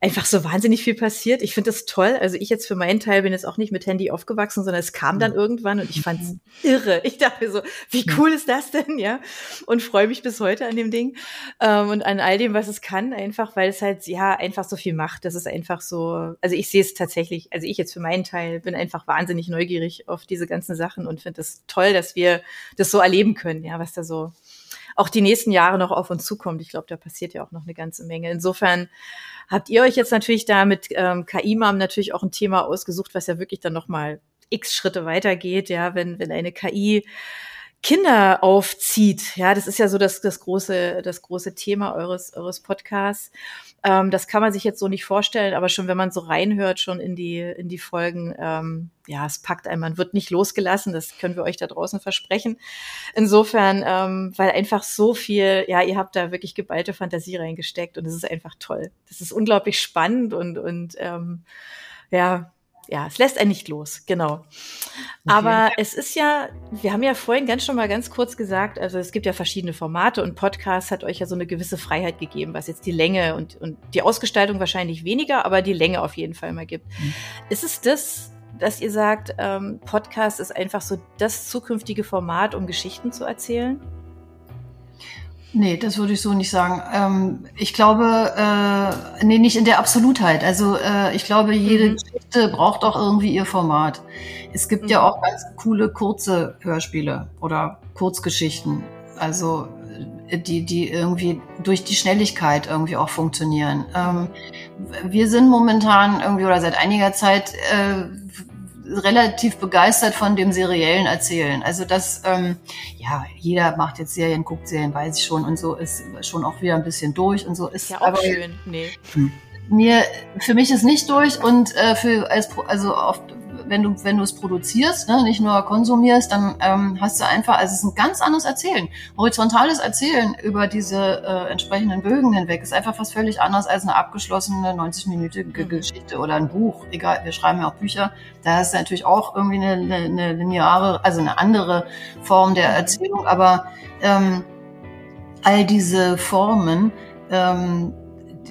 einfach so wahnsinnig viel passiert. Ich finde das toll. Also ich jetzt für meinen Teil bin jetzt auch nicht mit Handy aufgewachsen, sondern es kam dann mhm. irgendwann und ich fand es irre. Ich dachte mir so, wie cool ist das denn, ja? Und freue mich bis heute an dem Ding ähm, und an all dem, was es kann, einfach weil es halt ja einfach so viel macht. Das ist einfach so. Also ich sehe es tatsächlich. Also ich jetzt für meinen Teil bin einfach wahnsinnig neugierig auf diese ganzen Sachen und finde es das toll, dass wir das so erleben können, ja, was da so auch die nächsten Jahre noch auf uns zukommt. Ich glaube, da passiert ja auch noch eine ganze Menge. Insofern habt ihr euch jetzt natürlich da mit ähm, KI-Mam natürlich auch ein Thema ausgesucht, was ja wirklich dann noch mal x Schritte weitergeht, ja, wenn, wenn eine KI Kinder aufzieht. Ja, das ist ja so das, das große, das große Thema eures, eures Podcasts. Ähm, das kann man sich jetzt so nicht vorstellen, aber schon wenn man so reinhört, schon in die, in die Folgen, ähm, ja, es packt einen, man wird nicht losgelassen, das können wir euch da draußen versprechen. Insofern, ähm, weil einfach so viel, ja, ihr habt da wirklich geballte Fantasie reingesteckt und es ist einfach toll. Das ist unglaublich spannend und, und ähm, ja, ja, es lässt einen nicht los, genau. Okay. Aber es ist ja, wir haben ja vorhin ganz schon mal ganz kurz gesagt, also es gibt ja verschiedene Formate und Podcast hat euch ja so eine gewisse Freiheit gegeben, was jetzt die Länge und, und die Ausgestaltung wahrscheinlich weniger, aber die Länge auf jeden Fall mal gibt. Mhm. Ist es das, dass ihr sagt, ähm, Podcast ist einfach so das zukünftige Format, um Geschichten zu erzählen? Nee, das würde ich so nicht sagen. Ähm, ich glaube, äh, nee, nicht in der Absolutheit. Also äh, ich glaube, jede mhm. Geschichte braucht auch irgendwie ihr Format. Es gibt mhm. ja auch ganz coole kurze Hörspiele oder Kurzgeschichten. Also äh, die, die irgendwie durch die Schnelligkeit irgendwie auch funktionieren. Ähm, wir sind momentan irgendwie oder seit einiger Zeit äh, relativ begeistert von dem seriellen Erzählen. Also das, ähm, ja, jeder macht jetzt Serien, guckt Serien, weiß ich schon und so ist schon auch wieder ein bisschen durch und so ist ja auch aber, schön. Nee. Mir, für mich ist nicht durch und äh, für als also oft wenn du, wenn du es produzierst, ne, nicht nur konsumierst, dann ähm, hast du einfach, also es ist ein ganz anderes Erzählen. Horizontales Erzählen über diese äh, entsprechenden Bögen hinweg ist einfach was völlig anderes als eine abgeschlossene 90-minütige mhm. Geschichte oder ein Buch. Egal, wir schreiben ja auch Bücher. Da ist natürlich auch irgendwie eine, eine, eine lineare, also eine andere Form der Erzählung, aber ähm, all diese Formen, ähm,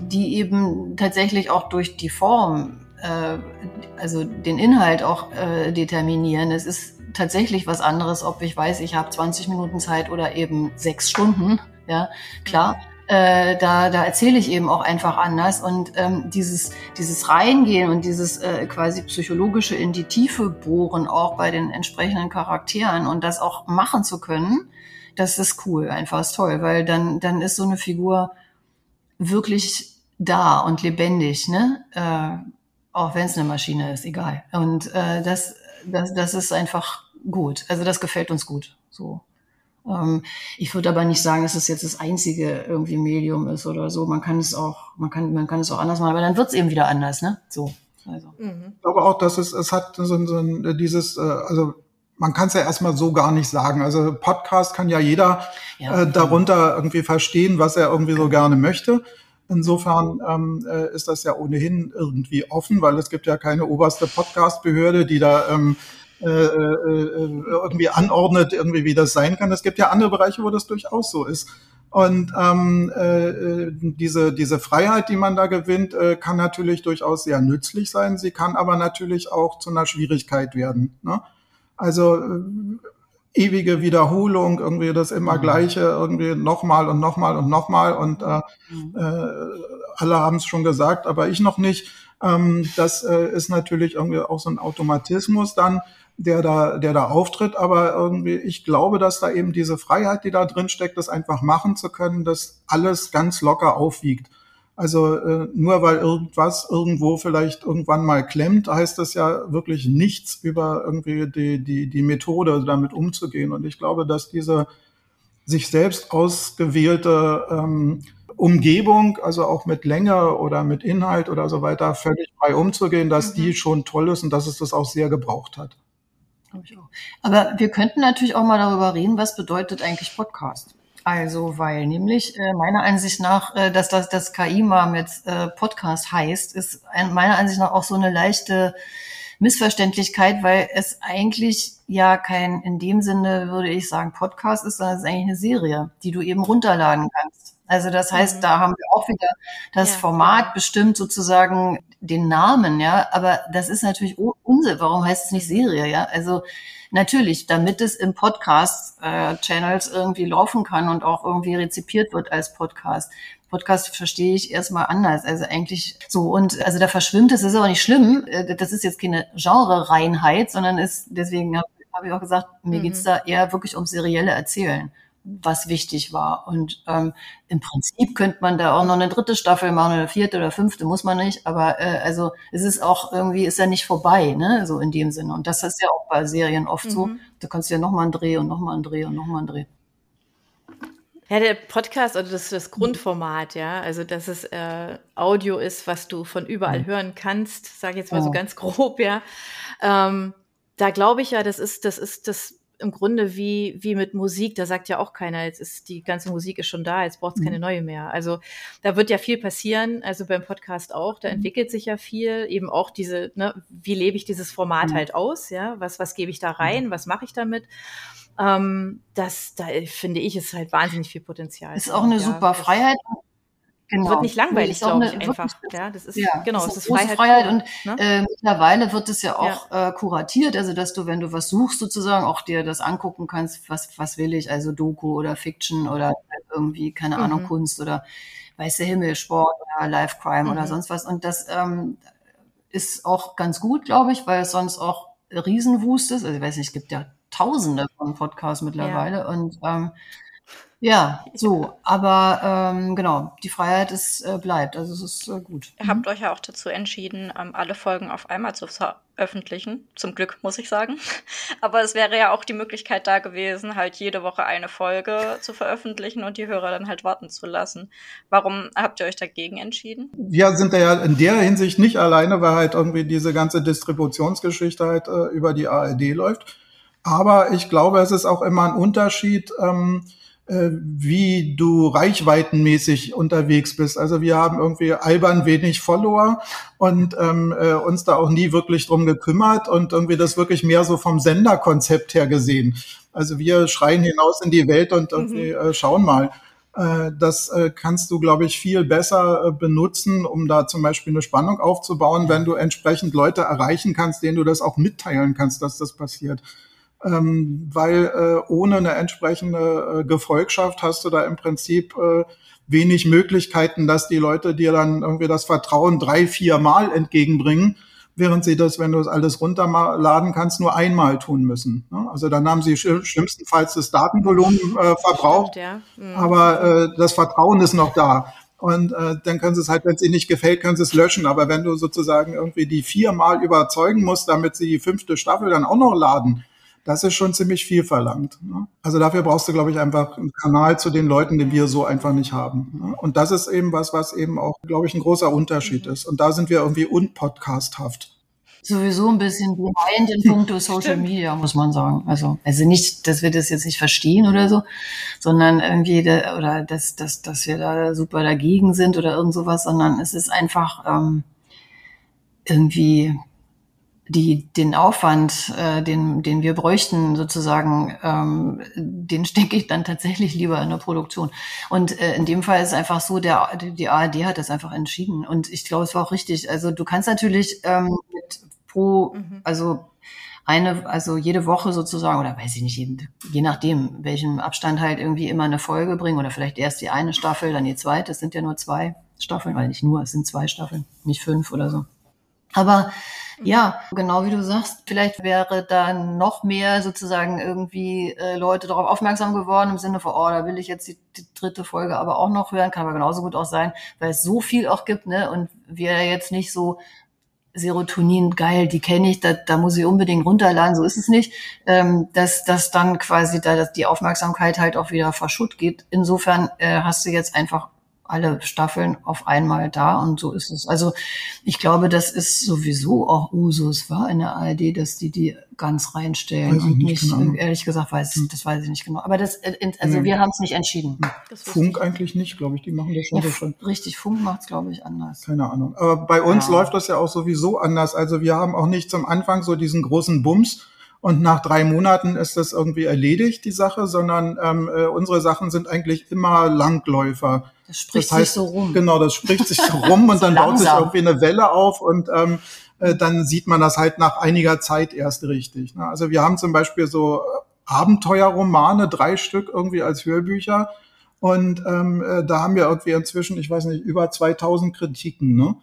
die eben tatsächlich auch durch die Form äh, also den Inhalt auch äh, determinieren. Es ist tatsächlich was anderes, ob ich weiß, ich habe 20 Minuten Zeit oder eben sechs Stunden. Ja, klar. Äh, da, da erzähle ich eben auch einfach anders und ähm, dieses dieses Reingehen und dieses äh, quasi psychologische in die Tiefe bohren auch bei den entsprechenden Charakteren und das auch machen zu können, das ist cool, einfach ist toll, weil dann dann ist so eine Figur wirklich da und lebendig, ne? Äh, auch wenn es eine Maschine ist, egal. Und äh, das, das, das ist einfach gut. Also das gefällt uns gut. So. Ähm, ich würde aber nicht sagen, dass es jetzt das einzige irgendwie Medium ist oder so. Man kann es auch, man kann, man kann es auch anders machen, aber dann wird es eben wieder anders, ne? So. Also. Mhm. Ich glaube auch, dass es, es hat so, ein, so ein, dieses, äh, also man kann es ja erstmal so gar nicht sagen. Also Podcast kann ja jeder ja, äh, darunter irgendwie verstehen, was er irgendwie so gerne möchte. Insofern ähm, äh, ist das ja ohnehin irgendwie offen, weil es gibt ja keine oberste Podcast-Behörde, die da ähm, äh, äh, irgendwie anordnet, irgendwie wie das sein kann. Es gibt ja andere Bereiche, wo das durchaus so ist. Und ähm, äh, diese, diese Freiheit, die man da gewinnt, äh, kann natürlich durchaus sehr nützlich sein. Sie kann aber natürlich auch zu einer Schwierigkeit werden. Ne? Also äh, ewige Wiederholung, irgendwie das immer mhm. gleiche, irgendwie nochmal und nochmal und nochmal und äh, mhm. äh, alle haben es schon gesagt, aber ich noch nicht. Ähm, das äh, ist natürlich irgendwie auch so ein Automatismus dann, der da, der da auftritt, aber irgendwie, ich glaube, dass da eben diese Freiheit, die da drin steckt, das einfach machen zu können, das alles ganz locker aufwiegt. Also äh, nur weil irgendwas irgendwo vielleicht irgendwann mal klemmt, heißt das ja wirklich nichts über irgendwie die, die, die Methode, damit umzugehen. Und ich glaube, dass diese sich selbst ausgewählte ähm, Umgebung, also auch mit Länge oder mit Inhalt oder so weiter, völlig frei umzugehen, dass mhm. die schon toll ist und dass es das auch sehr gebraucht hat. Aber wir könnten natürlich auch mal darüber reden, was bedeutet eigentlich Podcast? Also, weil nämlich äh, meiner Ansicht nach, äh, dass das, das KI mal mit äh, Podcast heißt, ist ein, meiner Ansicht nach auch so eine leichte Missverständlichkeit, weil es eigentlich ja kein, in dem Sinne würde ich sagen, Podcast ist, sondern es ist eigentlich eine Serie, die du eben runterladen kannst. Also das heißt, mhm. da haben wir auch wieder das ja, Format bestimmt sozusagen den Namen, ja, aber das ist natürlich Unsinn. Warum heißt es nicht Serie, ja? Also natürlich, damit es im Podcast-Channels äh, irgendwie laufen kann und auch irgendwie rezipiert wird als Podcast. Podcast verstehe ich erstmal anders. Also eigentlich so. Und also da verschwimmt es, ist aber nicht schlimm. Äh, das ist jetzt keine Genre-Reinheit, sondern ist, deswegen habe hab ich auch gesagt, mir mhm. geht's da eher wirklich ums serielle Erzählen was wichtig war. Und ähm, im Prinzip könnte man da auch noch eine dritte Staffel machen oder vierte oder fünfte, muss man nicht. Aber äh, also es ist auch irgendwie, ist ja nicht vorbei, ne? So in dem Sinne. Und das ist ja auch bei Serien oft mhm. so. Da kannst du ja nochmal einen Dreh und nochmal einen Dreh und nochmal einen Dreh. Ja, der Podcast oder das, das Grundformat, ja, also dass es äh, Audio ist, was du von überall mhm. hören kannst, sage ich jetzt mal ja. so ganz grob, ja. Ähm, da glaube ich ja, das ist, das ist das im Grunde wie, wie mit Musik, da sagt ja auch keiner, jetzt ist die ganze Musik ist schon da, jetzt braucht es keine mhm. neue mehr. Also da wird ja viel passieren, also beim Podcast auch, da mhm. entwickelt sich ja viel, eben auch diese, ne, wie lebe ich dieses Format mhm. halt aus, ja, was, was gebe ich da rein, was mache ich damit? Ähm, das, da finde ich, ist halt wahnsinnig viel Potenzial. Ist auch eine ja, super Freiheit. Genau. Wird nicht langweilig, glaube ich, einfach. Ja, das ist, ja, genau, es ist Freiheit. Freiheit und ne? äh, mittlerweile wird es ja auch ja. Äh, kuratiert, also dass du, wenn du was suchst, sozusagen auch dir das angucken kannst, was, was will ich, also Doku oder Fiction oder irgendwie, keine mhm. Ahnung, Kunst oder Weiße Himmel, Sport oder Life Crime mhm. oder sonst was. Und das ähm, ist auch ganz gut, glaube ich, weil es sonst auch Riesenwust ist. Also ich weiß nicht, es gibt ja tausende von Podcasts mittlerweile. Ja. Und ähm, ja, so, aber ähm, genau, die Freiheit ist, äh, bleibt, also es ist äh, gut. Ihr habt mhm. euch ja auch dazu entschieden, ähm, alle Folgen auf einmal zu veröffentlichen. Zum Glück, muss ich sagen. aber es wäre ja auch die Möglichkeit da gewesen, halt jede Woche eine Folge zu veröffentlichen und die Hörer dann halt warten zu lassen. Warum habt ihr euch dagegen entschieden? Wir sind ja in der Hinsicht nicht alleine, weil halt irgendwie diese ganze Distributionsgeschichte halt äh, über die ARD läuft. Aber ich glaube, es ist auch immer ein Unterschied, ähm, äh, wie du reichweitenmäßig unterwegs bist. Also wir haben irgendwie albern wenig Follower und ähm, äh, uns da auch nie wirklich drum gekümmert und irgendwie das wirklich mehr so vom Senderkonzept her gesehen. Also wir schreien hinaus in die Welt und irgendwie mhm. äh, schauen mal. Äh, das äh, kannst du, glaube ich, viel besser äh, benutzen, um da zum Beispiel eine Spannung aufzubauen, wenn du entsprechend Leute erreichen kannst, denen du das auch mitteilen kannst, dass das passiert ähm, weil äh, ohne eine entsprechende äh, Gefolgschaft hast du da im Prinzip äh, wenig Möglichkeiten, dass die Leute dir dann irgendwie das Vertrauen drei, vier Mal entgegenbringen, während sie das, wenn du es alles runterladen kannst, nur einmal tun müssen. Ne? Also dann haben sie schlimmstenfalls das Datenvolumen äh, verbraucht, ja. mhm. aber äh, das Vertrauen ist noch da. Und äh, dann können sie es halt, wenn es ihnen nicht gefällt, können sie es löschen. Aber wenn du sozusagen irgendwie die viermal überzeugen musst, damit sie die fünfte Staffel dann auch noch laden, das ist schon ziemlich viel verlangt. Ne? Also dafür brauchst du, glaube ich, einfach einen Kanal zu den Leuten, den wir so einfach nicht haben. Ne? Und das ist eben was, was eben auch, glaube ich, ein großer Unterschied mhm. ist. Und da sind wir irgendwie unpodcasthaft. Sowieso ein bisschen behind in puncto Social Media, muss man sagen. Also, also nicht, dass wir das jetzt nicht verstehen oder so, sondern irgendwie, da, oder dass, dass, dass wir da super dagegen sind oder irgend sowas, sondern es ist einfach ähm, irgendwie die, den Aufwand, äh, den, den wir bräuchten, sozusagen, ähm, den stecke ich dann tatsächlich lieber in der Produktion. Und äh, in dem Fall ist es einfach so, der, die ARD hat das einfach entschieden. Und ich glaube, es war auch richtig. Also du kannst natürlich ähm, mit pro, mhm. also eine, also jede Woche sozusagen, oder weiß ich nicht, je, je nachdem, welchem Abstand halt irgendwie immer eine Folge bringen oder vielleicht erst die eine Staffel, dann die zweite. Es sind ja nur zwei Staffeln, weil nicht nur, es sind zwei Staffeln, nicht fünf oder so. Aber ja, genau wie du sagst, vielleicht wäre da noch mehr sozusagen irgendwie äh, Leute darauf aufmerksam geworden im Sinne von, oh, da will ich jetzt die, die, dritte Folge aber auch noch hören, kann aber genauso gut auch sein, weil es so viel auch gibt, ne? Und wir jetzt nicht so Serotonin, geil, die kenne ich, da, da muss ich unbedingt runterladen, so ist es nicht, ähm, dass, dass dann quasi da dass die Aufmerksamkeit halt auch wieder verschutt geht. Insofern äh, hast du jetzt einfach alle Staffeln auf einmal da und so ist es. Also ich glaube, das ist sowieso auch Usus war in der ARD, dass die die ganz reinstellen weiß und nicht, nicht genau. ehrlich gesagt weiß hm. das weiß ich nicht genau. Aber das äh, also ja. wir haben es nicht entschieden. Funk eigentlich nicht, glaube ich. Die machen das schon, ja, schon. Richtig, Funk macht es glaube ich anders. Keine Ahnung. Aber bei uns ja. läuft das ja auch sowieso anders. Also wir haben auch nicht zum Anfang so diesen großen Bums und nach drei Monaten ist das irgendwie erledigt, die Sache, sondern ähm, äh, unsere Sachen sind eigentlich immer Langläufer. Das spricht das heißt, sich so rum. Genau, das spricht sich so rum und so dann langsam. baut sich irgendwie eine Welle auf und ähm, äh, dann sieht man das halt nach einiger Zeit erst richtig. Ne? Also wir haben zum Beispiel so Abenteuerromane, drei Stück irgendwie als Hörbücher und ähm, äh, da haben wir irgendwie inzwischen, ich weiß nicht, über 2000 Kritiken. Ne?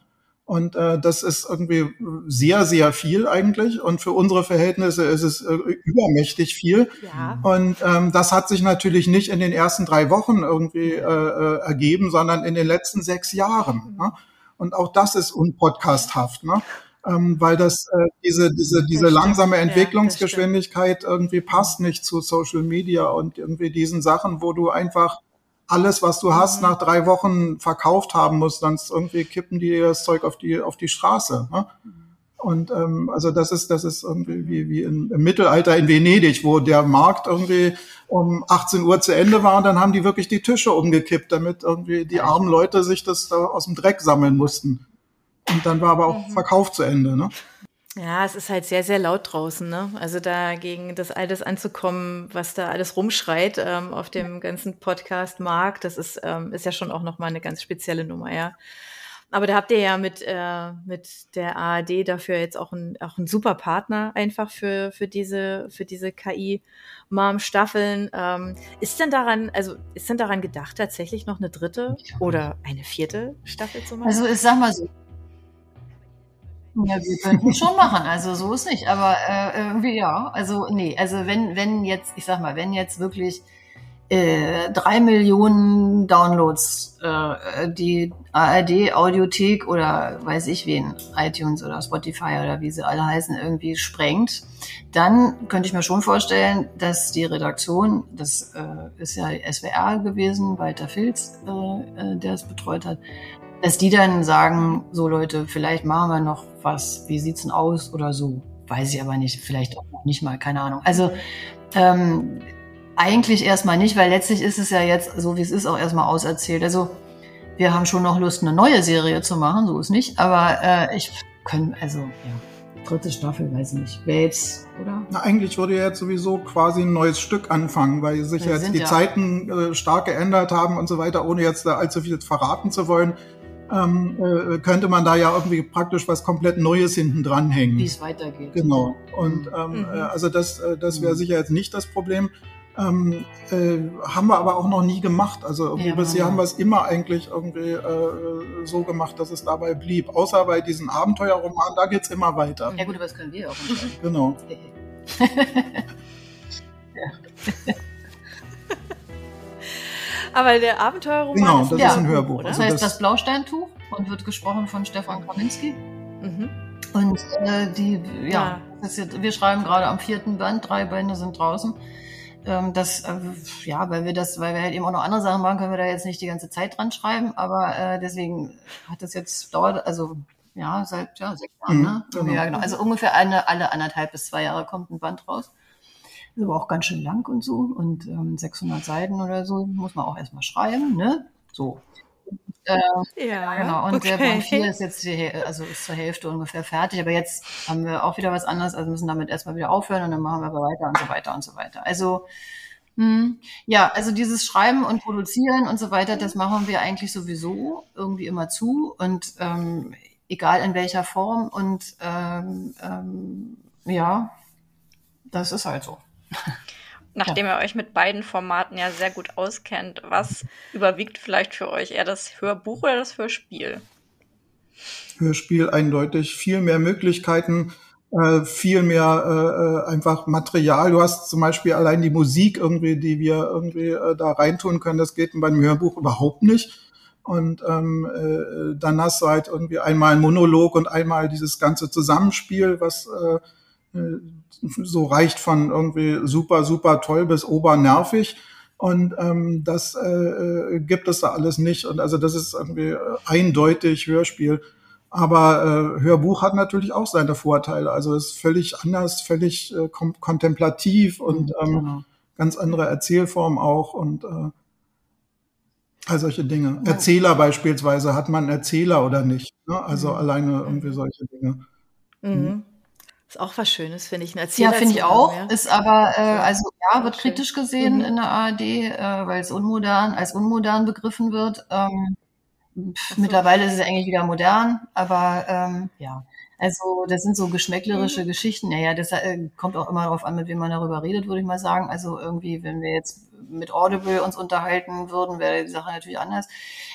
Und äh, das ist irgendwie sehr, sehr viel eigentlich. Und für unsere Verhältnisse ist es äh, übermächtig viel. Ja. Und ähm, das hat sich natürlich nicht in den ersten drei Wochen irgendwie äh, äh, ergeben, sondern in den letzten sechs Jahren. Mhm. Ne? Und auch das ist unpodcasthaft, ne? ähm, weil das äh, diese diese diese langsame Entwicklungsgeschwindigkeit irgendwie passt nicht zu Social Media und irgendwie diesen Sachen, wo du einfach alles, was du hast, mhm. nach drei Wochen verkauft haben musst, sonst irgendwie kippen die das Zeug auf die, auf die Straße. Ne? Und ähm, also das ist, das ist irgendwie wie, wie im, im Mittelalter in Venedig, wo der Markt irgendwie um 18 Uhr zu Ende war und dann haben die wirklich die Tische umgekippt, damit irgendwie die armen Leute sich das da aus dem Dreck sammeln mussten. Und dann war aber auch mhm. Verkauf zu Ende. Ne? Ja, es ist halt sehr, sehr laut draußen, ne? Also dagegen das alles anzukommen, was da alles rumschreit ähm, auf dem ganzen Podcast-Markt, das ist, ähm, ist ja schon auch nochmal eine ganz spezielle Nummer, ja. Aber da habt ihr ja mit, äh, mit der ARD dafür jetzt auch ein, auch ein super Partner einfach für, für diese, für diese KI-Mom-Staffeln. Ähm, ist denn daran, also ist denn daran gedacht, tatsächlich noch eine dritte oder eine vierte Staffel zu machen? Also ich sag mal so. Ja, wir könnten schon machen, also so ist nicht, aber äh, irgendwie ja, also nee, also wenn, wenn jetzt, ich sag mal, wenn jetzt wirklich äh, drei Millionen Downloads äh, die ARD Audiothek oder weiß ich wen, iTunes oder Spotify oder wie sie alle heißen, irgendwie sprengt, dann könnte ich mir schon vorstellen, dass die Redaktion, das äh, ist ja SWR gewesen, Walter Filz, äh, äh, der es betreut hat, dass die dann sagen, so Leute, vielleicht machen wir noch was, wie sieht's denn aus oder so. Weiß ich aber nicht, vielleicht auch nicht mal, keine Ahnung. Also ähm, eigentlich erstmal nicht, weil letztlich ist es ja jetzt, so wie es ist, auch erstmal auserzählt. Also wir haben schon noch Lust, eine neue Serie zu machen, so ist nicht. Aber äh, ich können, also ja, dritte Staffel, weiß ich nicht. Wäre jetzt, oder? Na, eigentlich würde ja jetzt sowieso quasi ein neues Stück anfangen, weil sich Wir jetzt die ja- Zeiten äh, stark geändert haben und so weiter, ohne jetzt da allzu viel verraten zu wollen. Ähm, äh, könnte man da ja irgendwie praktisch was komplett Neues hinten dranhängen. Wie es weitergeht. Genau. Und ähm, Mhm. äh, also das, äh, das wäre Mhm. sicher jetzt nicht das Problem. Ähm, äh, haben wir aber auch noch nie gemacht. Also irgendwie Ja, bisher aber- haben wir es immer eigentlich irgendwie äh, so gemacht, dass es dabei blieb. Außer bei diesen Abenteuerromanen, da geht's immer weiter. Ja gut, aber das können wir auch entscheiden. Genau. Aber der Abenteuerroman Genau, ist das Ja. ist ein Hörbuch. oder? Das Also heißt das Blausteintuch und wird gesprochen von Stefan Kaminski. Mhm. Und äh, die, ja, Ja. Das ist jetzt, wir schreiben gerade am vierten Band, drei Bände sind draußen. Ähm, das, äh, ja, weil wir das, weil wir halt eben auch noch andere Sachen machen, können wir da jetzt nicht die ganze Zeit dran schreiben, aber äh, deswegen hat das jetzt dauert, also ja, seit ja, sechs Jahren, Mhm, ne? genau. Ja, genau. Also ungefähr eine, alle anderthalb bis zwei Jahre kommt ein Band raus. Ist aber auch ganz schön lang und so. Und ähm, 600 Seiten oder so muss man auch erstmal schreiben, ne? So. Äh, Ja, Genau, und okay. der Band 4 ist jetzt die, Häl- also ist zur Hälfte ungefähr fertig, aber jetzt haben wir auch wieder was anderes, also müssen damit erstmal wieder aufhören und dann machen wir aber weiter und so weiter und so weiter. Also hm, ja, also dieses Schreiben und Produzieren und so weiter, das machen wir eigentlich sowieso irgendwie immer zu und ähm, egal in welcher Form und ähm, ähm, ja, das ist halt so. Nachdem ihr euch mit beiden Formaten ja sehr gut auskennt, was überwiegt vielleicht für euch eher das Hörbuch oder das Hörspiel? Hörspiel eindeutig viel mehr Möglichkeiten, äh, viel mehr äh, äh, einfach Material. Du hast zum Beispiel allein die Musik irgendwie, die wir irgendwie äh, da reintun können. Das geht beim Hörbuch überhaupt nicht. Und ähm, äh, dann hast du halt irgendwie einmal einen Monolog und einmal dieses ganze Zusammenspiel, was äh, so reicht von irgendwie super, super toll bis obernervig. Und ähm, das äh, äh, gibt es da alles nicht. Und also das ist irgendwie äh, eindeutig Hörspiel. Aber äh, Hörbuch hat natürlich auch seine Vorteile. Also es ist völlig anders, völlig äh, kom kontemplativ und ähm, Genau. ganz andere Erzählform auch und äh, all solche Dinge. Erzähler beispielsweise, hat man einen Erzähler oder nicht? Ne? Also Mhm. alleine irgendwie solche Dinge. Mhm. Ist auch was Schönes, finde ich. Ein Erzähler Ja, finde ich auch. ja. Ist aber, äh, also ja, wird kritisch gesehen Mhm. in der ARD, äh, weil es unmodern, als unmodern begriffen wird. Ähm, pf, so. Mittlerweile ist es eigentlich wieder modern, aber ähm, ja. Also das sind so geschmäcklerische Mhm. Geschichten. Naja, das äh, kommt auch immer darauf an, mit wem man darüber redet, würde ich mal sagen. Also irgendwie, wenn wir jetzt mit Audible uns unterhalten würden, wäre die Sache natürlich anders.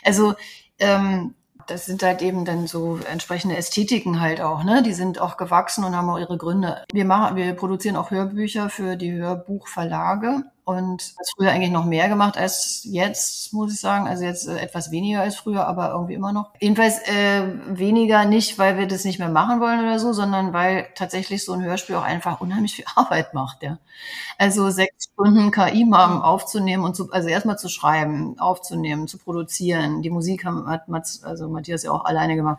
Also ähm, das sind halt eben dann so entsprechende Ästhetiken halt auch, ne? Die sind auch gewachsen und haben auch ihre Gründe. Wir machen, wir produzieren auch Hörbücher für die Hörbuchverlage und das früher eigentlich noch mehr gemacht als jetzt, muss ich sagen. Also jetzt äh, etwas weniger als früher, aber irgendwie immer noch. Jedenfalls äh, weniger nicht, weil wir das nicht mehr machen wollen oder so, sondern weil tatsächlich so ein Hörspiel auch einfach unheimlich viel Arbeit macht, ja. Also sechs Stunden KI-Mom aufzunehmen und zu, also erstmal zu schreiben, aufzunehmen, zu produzieren. Die Musik hat Mats, also Matthias ja auch alleine gemacht,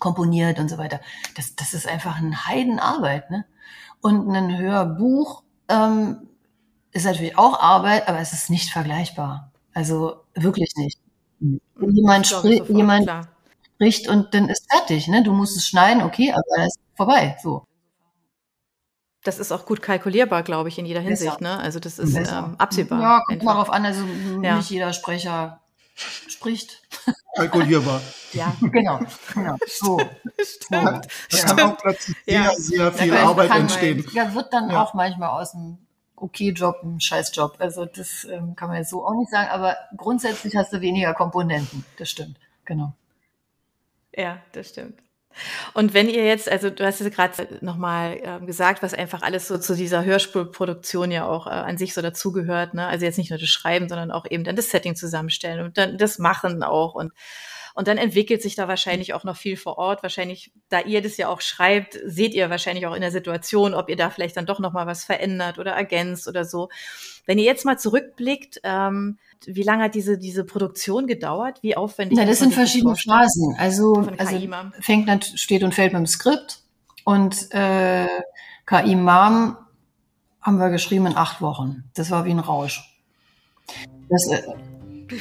komponiert und so weiter. Das, das ist einfach ein Heidenarbeit, ne? Und ein Hörbuch ähm, ist natürlich auch Arbeit, aber es ist nicht vergleichbar. Also wirklich nicht. Jemand, Das glaube ich spri sofort, jemand klar. spricht und dann ist fertig, ne? Du musst es schneiden, okay, aber dann ist vorbei. So. Das ist auch gut kalkulierbar, glaube ich, in jeder Hinsicht. Ne? Also das ist Besser. ähm, absehbar. Ja, kommt einfach. mal drauf an. Also Ja. nicht jeder Sprecher spricht. kalkulierbar. Ja, Genau, genau. So. stimmt. Da kann auch plötzlich Ja. sehr, sehr Da viel Arbeit entstehen. Ja, wird dann Ja. auch manchmal aus einem Okay-Job ein Scheißjob. Also das ähm, kann man jetzt so auch nicht sagen, aber grundsätzlich hast du weniger Komponenten. Das stimmt. Genau. Ja, das stimmt. Und wenn ihr jetzt, also du hast es gerade nochmal ähm, gesagt, was einfach alles so zu dieser Hörspielproduktion ja auch äh, an sich so dazugehört, ne? Also jetzt nicht nur das Schreiben, sondern auch eben dann das Setting zusammenstellen und dann das Machen auch und und dann entwickelt sich da wahrscheinlich auch noch viel vor Ort. Wahrscheinlich, da ihr das ja auch schreibt, seht ihr wahrscheinlich auch in der Situation, ob ihr da vielleicht dann doch noch mal was verändert oder ergänzt oder so. Wenn ihr jetzt mal zurückblickt, ähm, wie lange hat diese diese Produktion gedauert? Wie aufwendig? Na, das sind verschiedene? Phasen. Also, also fängt nat- steht und fällt mit dem Skript und äh, KI Mom haben wir geschrieben in acht Wochen. Das war wie ein Rausch. Das, äh,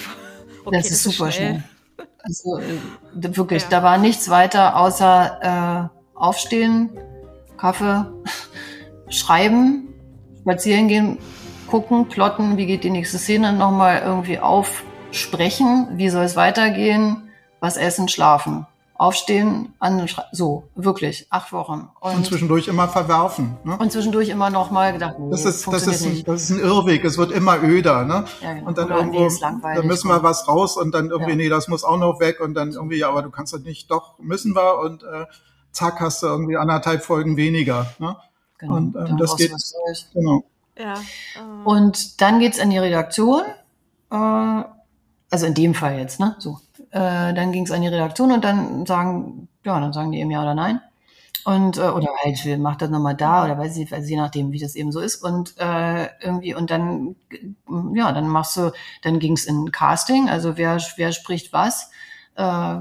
Okay, das ist super schnell. Also äh, wirklich, Ja. da war nichts weiter außer äh, aufstehen, Kaffee, schreiben, spazieren gehen, gucken, plotten, wie geht die nächste Szene nochmal irgendwie aufsprechen, wie soll es weitergehen, was essen, schlafen. Aufstehen, an, so, wirklich, acht Wochen. Und Und, zwischendurch immer verwerfen. Ne? und zwischendurch immer nochmal gedacht, nee, Das ist, das, funktioniert ist ein, nicht. das ist ein Irrweg. Es wird immer öder. Ne? Ja, genau. Und dann Oder, irgendwo, nee, ist langweilig. da müssen wir was raus und dann irgendwie, Ja. nee, das muss auch noch weg und dann irgendwie, ja, aber du kannst das nicht, doch, müssen wir und äh, zack, hast du irgendwie anderthalb Folgen weniger. Ne? Genau, und, ähm, dann das geht-. Genau. Ja. äh, Und dann geht's in die Redaktion. Äh, also in dem Fall jetzt, ne? So. Äh, dann ging's an die Redaktion und dann sagen, ja, dann sagen die eben ja oder nein. Und äh, oder halt, wir machen das nochmal da oder weiß ich, also je nachdem, wie das eben so ist. Und äh, irgendwie, und dann, ja, dann machst du, dann ging's in Casting, also wer, wer spricht was. Äh,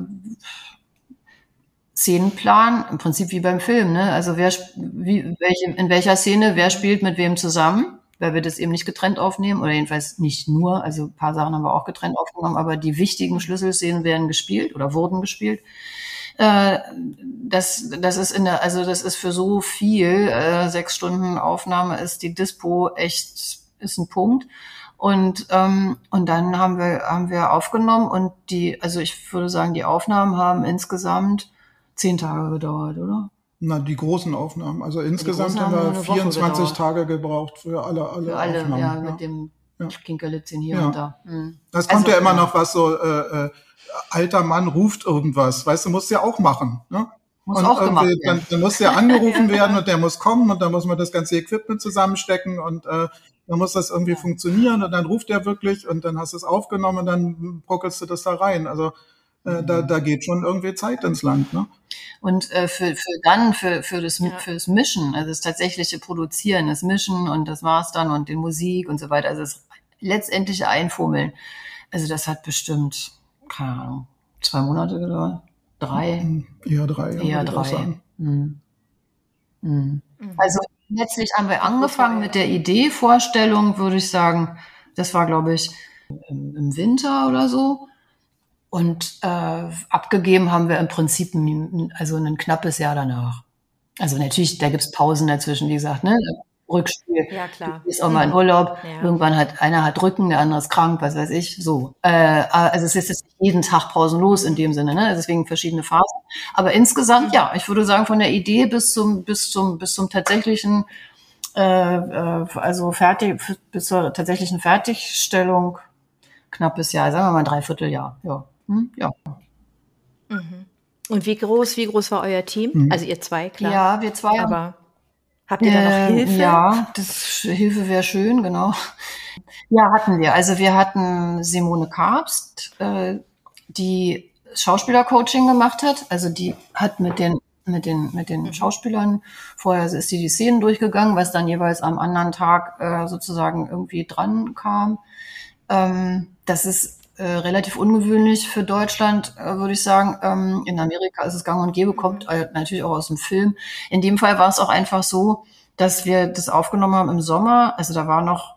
Szenenplan, im Prinzip wie beim Film, ne? Also wer wie, welche, in welcher Szene, wer spielt mit wem zusammen, weil wir das eben nicht getrennt aufnehmen, oder jedenfalls nicht nur, also ein paar Sachen haben wir auch getrennt aufgenommen, aber die wichtigen Schlüsselszenen werden gespielt oder wurden gespielt. Äh, das, das ist in der, also das ist für so viel, äh, sechs Stunden Aufnahme ist die Dispo echt, ist ein Punkt. Und, ähm, und dann haben wir, haben wir aufgenommen und die, also ich würde sagen, die Aufnahmen haben insgesamt zehn Tage gedauert, oder? Na, die großen Aufnahmen. Also insgesamt haben wir nur eine Woche 24 gedauert. Tage gebraucht für alle, alle, Für alle, Aufnahmen. ja, ja. mit dem Ja. Kinkerlitzchen hier Ja. und da. Mhm. Das kommt Also, ja immer noch was so, äh, äh, alter Mann ruft irgendwas. Weißt du, musst ja auch machen. Ne? Muss und auch gemacht werden. dann, dann muss der angerufen werden und der muss kommen und dann muss man das ganze Equipment zusammenstecken und äh, dann muss das irgendwie funktionieren und dann ruft der wirklich und dann hast du es aufgenommen und dann brockelst du das da rein. Also. Da, da geht schon irgendwie Zeit ins Land. Ne? Und äh, für, für dann, für, für, das, Ja. für das Mischen, also das tatsächliche Produzieren, das Mischen und das Mastern und die Musik und so weiter, also das letztendliche Einfummeln, also das hat bestimmt, keine Ahnung, zwei Monate gedauert, drei, Eher drei. ja, eher drei. Mhm. Mhm. Mhm. Also letztlich haben wir angefangen mit der Idee, Vorstellung, würde ich sagen, das war, glaube ich, im Winter oder so. Und äh, abgegeben haben wir im Prinzip ein, also ein knappes Jahr danach. Also natürlich, da gibt's Pausen dazwischen, wie gesagt, ne? Rückspiel. Ja, klar. Ist auch mal in Urlaub. Ja. Irgendwann hat einer hat Rücken, der andere ist krank, was weiß ich. So. Äh, also es ist jetzt nicht jeden Tag pausenlos in dem Sinne, ne? Also Deswegen verschiedene Phasen. Aber insgesamt, ja, ich würde sagen, von der Idee bis zum bis zum bis zum tatsächlichen, äh, äh, also fertig bis zur tatsächlichen Fertigstellung knappes Jahr, sagen wir mal ein Dreivierteljahr. Ja. Hm? Ja. Mhm. Und wie groß, wie groß war euer Team? Mhm. Also ihr zwei, klar. Ja, wir zwei Aber habt ihr da noch Ähm, Hilfe? Ja, das Hilfe wäre schön, genau. Ja, hatten wir. Also wir hatten Simone Karpst, äh, die Schauspielercoaching gemacht hat. Also die hat mit den mit den mit den Schauspielern vorher ist die die Szenen durchgegangen, was dann jeweils am anderen Tag äh, sozusagen irgendwie dran kam. Ähm, das ist äh, relativ ungewöhnlich für Deutschland, äh, würde ich sagen. Ähm, in Amerika ist es gang und gäbe, kommt äh, natürlich auch aus dem Film. In dem Fall war es auch einfach so, dass wir das aufgenommen haben im Sommer. Also da war noch,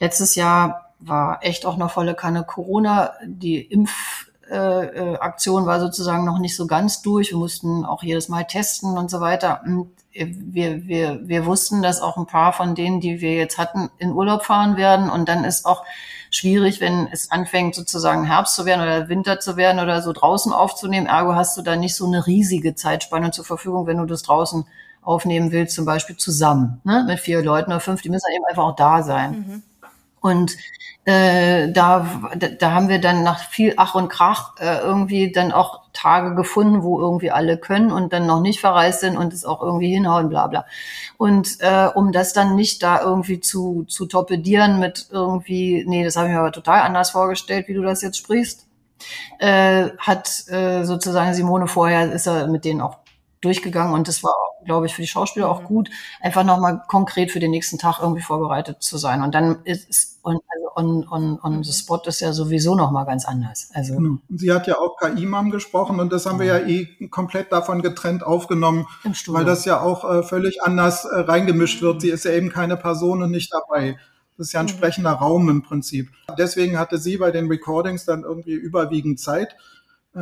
letztes Jahr war echt auch noch volle Kanne Corona. Die Impf, Aktion war sozusagen noch nicht so ganz durch. Wir mussten auch jedes Mal testen und so weiter. Und wir, wir, wir wussten, dass auch ein paar von denen, die wir jetzt hatten, in Urlaub fahren werden. Und dann ist auch schwierig, wenn es anfängt sozusagen Herbst zu werden oder Winter zu werden oder so draußen aufzunehmen. Ergo hast du da nicht so eine riesige Zeitspanne zur Verfügung, wenn du das draußen aufnehmen willst, zum Beispiel zusammen ne? mit vier Leuten oder fünf. Die müssen eben einfach auch da sein. Mhm. Und äh, da, da haben wir dann nach viel Ach und Krach äh, irgendwie dann auch Tage gefunden, wo irgendwie alle können und dann noch nicht verreist sind und es auch irgendwie hinhauen, bla bla. Und äh, um das dann nicht da irgendwie zu, zu torpedieren mit irgendwie, nee, das habe ich mir aber total anders vorgestellt, wie du das jetzt sprichst, äh, hat äh, sozusagen Simone vorher, ist er mit denen auch durchgegangen und das war, glaube ich, für die Schauspieler auch mhm. gut, einfach nochmal konkret für den nächsten Tag irgendwie vorbereitet zu sein. Und dann ist und also on, on, on the spot ist ja sowieso nochmal ganz anders. Also genau. sie hat ja auch KI-Mam gesprochen und das haben wir ja eh komplett davon getrennt aufgenommen, weil das ja auch äh, völlig anders äh, reingemischt wird. Sie ist ja eben keine Person und nicht dabei. Das ist ja ein mhm. sprechender Raum im Prinzip. Deswegen hatte sie bei den Recordings dann irgendwie überwiegend Zeit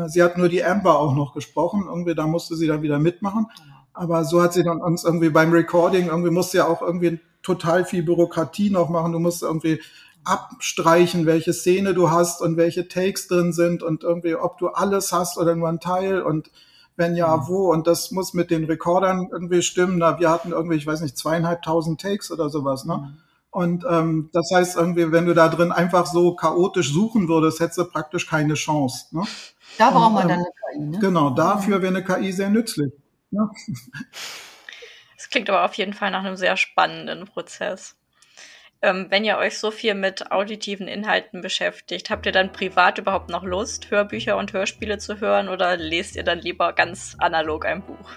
sie hat nur die Amber auch noch gesprochen. Irgendwie, da musste sie dann wieder mitmachen. Aber so hat sie dann uns irgendwie beim Recording, irgendwie musste ja auch irgendwie total viel Bürokratie noch machen. Du musst irgendwie abstreichen, welche Szene du hast und welche Takes drin sind und irgendwie, ob du alles hast oder nur ein Teil und wenn ja, mhm. wo. Und das muss mit den Recordern irgendwie stimmen. Na, wir hatten irgendwie, ich weiß nicht, zweieinhalbtausend Takes oder sowas, ne? Mhm. Und ähm, das heißt irgendwie, wenn du da drin einfach so chaotisch suchen würdest, hättest du praktisch keine Chance. Ne? Da braucht man dann eine KI. Ne? Genau, dafür wäre eine KI sehr nützlich. Das klingt aber auf jeden Fall nach einem sehr spannenden Prozess. Ähm, wenn ihr euch so viel mit auditiven Inhalten beschäftigt, habt ihr dann privat überhaupt noch Lust, Hörbücher und Hörspiele zu hören oder lest ihr dann lieber ganz analog ein Buch?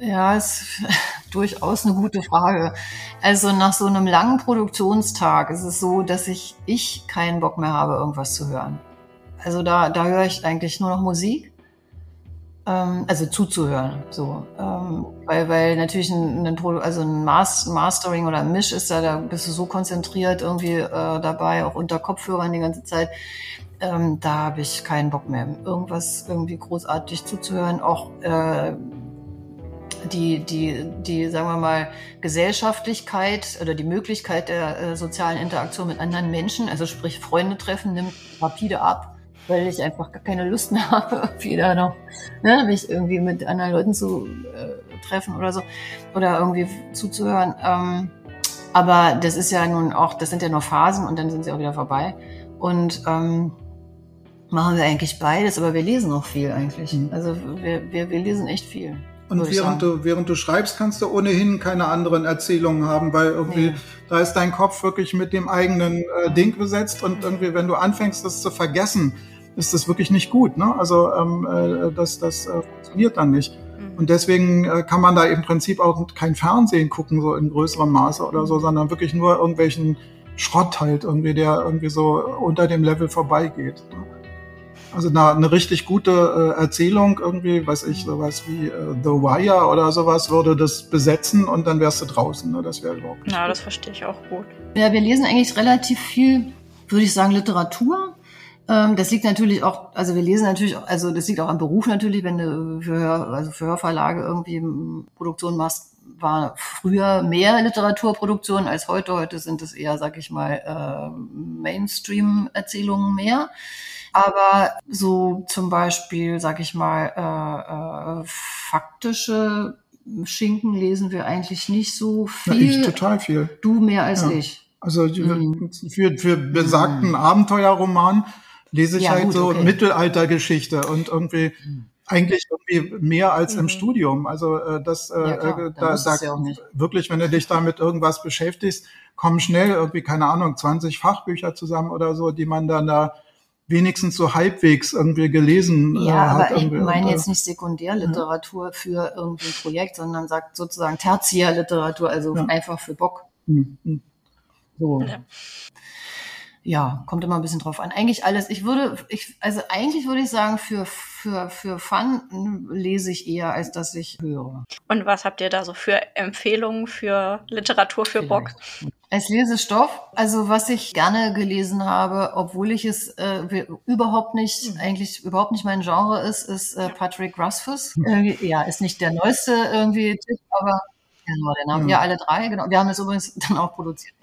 Ja, ist durchaus eine gute Frage. Also nach so einem langen Produktionstag ist es so, dass ich, ich keinen Bock mehr habe, irgendwas zu hören. Also da, da höre ich eigentlich nur noch Musik. Ähm, also zuzuhören, so. Ähm, weil, weil natürlich ein, ein, also ein Mastering oder ein Misch ist da, da bist du so konzentriert irgendwie äh, dabei, auch unter Kopfhörern die ganze Zeit. Ähm, da habe ich keinen Bock mehr, irgendwas irgendwie großartig zuzuhören. Auch äh, die, die, die, sagen wir mal, Gesellschaftlichkeit oder die Möglichkeit der äh, sozialen Interaktion mit anderen Menschen, also sprich Freunde treffen, nimmt rapide ab weil ich einfach gar keine Lust mehr habe, da noch, ne, mich irgendwie mit anderen Leuten zu äh, treffen oder so oder irgendwie zuzuhören. Ähm, aber das ist ja nun auch, das sind ja nur Phasen und dann sind sie auch wieder vorbei. Und ähm, machen wir eigentlich beides, aber wir lesen noch viel eigentlich. Mhm. Also wir, wir, wir lesen echt viel. Und während du, während du schreibst, kannst du ohnehin keine anderen Erzählungen haben, weil irgendwie nee. da ist dein Kopf wirklich mit dem eigenen äh, Ding besetzt und irgendwie, wenn du anfängst, das zu vergessen, ist das wirklich nicht gut. Ne? Also ähm, äh, das, das äh, funktioniert dann nicht. Mhm. Und deswegen äh, kann man da im Prinzip auch kein Fernsehen gucken, so in größerem Maße oder so, sondern wirklich nur irgendwelchen Schrott halt irgendwie, der irgendwie so unter dem Level vorbeigeht. Ne? Also eine, eine richtig gute äh, Erzählung irgendwie, weiß ich, sowas wie äh, The Wire oder sowas würde das besetzen und dann wärst du draußen. Ne? Das wäre überhaupt nicht. Ja, gut. das verstehe ich auch gut. Ja, wir lesen eigentlich relativ viel, würde ich sagen, Literatur. Ähm, das liegt natürlich auch, also wir lesen natürlich, also das liegt auch am Beruf natürlich, wenn du für, also für Hörverlage irgendwie Produktion machst, war früher mehr Literaturproduktion als heute. Heute sind es eher, sag ich mal, äh, Mainstream-Erzählungen mehr. Aber so zum Beispiel, sag ich mal, äh, äh, faktische Schinken lesen wir eigentlich nicht so viel. Ja, ich total viel. Du mehr als ja. ich. Also mhm. für, für besagten mhm. Abenteuerroman lese ich ja, halt gut, so okay. Mittelaltergeschichte und irgendwie hm. eigentlich irgendwie mehr als mhm. im Studium. Also äh, das, äh, ja, äh, da, da ja wirklich, wenn du dich da mit irgendwas beschäftigst, kommen schnell irgendwie, keine Ahnung, 20 Fachbücher zusammen oder so, die man dann da wenigstens so halbwegs irgendwie gelesen ja, äh, hat. Ja, aber ich meine jetzt nicht Sekundärliteratur ja. für irgendwie ein Projekt, sondern sagt sozusagen Tertiärliteratur, also ja. einfach für Bock. Mhm. So. Ja ja, kommt immer ein bisschen drauf an. Eigentlich alles. Ich würde, ich, also eigentlich würde ich sagen, für, für, für Fun lese ich eher, als dass ich höre. Und was habt ihr da so für Empfehlungen für Literatur für Vielleicht. Bock? Als Lesestoff, also was ich gerne gelesen habe, obwohl ich es äh, überhaupt nicht, mhm. eigentlich überhaupt nicht mein Genre ist, ist äh, Patrick Rothfuss. Äh, ja, ist nicht der neueste irgendwie Tipp, aber genau, den haben mhm. wir alle drei, genau. Wir haben es übrigens dann auch produziert.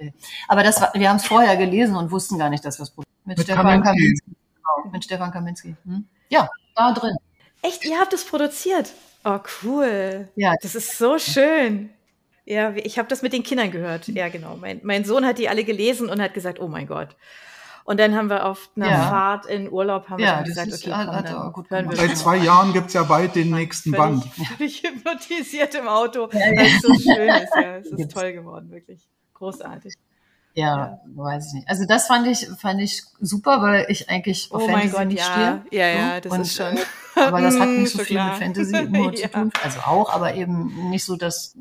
Aber das war, wir haben es vorher gelesen und wussten gar nicht, dass wir es produzieren. Mit, mit Stefan Kaminski. Genau, mit Stefan Kaminski. Hm? Ja, da drin. Echt, ihr habt es produziert? Oh, cool. Ja. Das ist so schön. Ja, ich habe das mit den Kindern gehört. Ja, genau. Mein, mein Sohn hat die alle gelesen und hat gesagt, oh mein Gott. Und dann haben wir auf einer ja. Fahrt in Urlaub haben ja, wir gesagt, okay, komm, hat, dann gut hören wir Seit zwei Jahren gibt's ja bald den nächsten völlig, Band. Völlig hypnotisiert im Auto, ja, weil es so schön ist. Ja, es ist toll geworden, wirklich. Großartig. Ja, ja, weiß ich nicht. Also das fand ich fand ich super, weil ich eigentlich auf oh Fantasy Gott, nicht ja. stehe. Ja, ja, das und, ist schon. Äh, aber das hat nicht so, so viel klar. mit Fantasy nur ja. zu tun. Also auch, aber eben nicht so das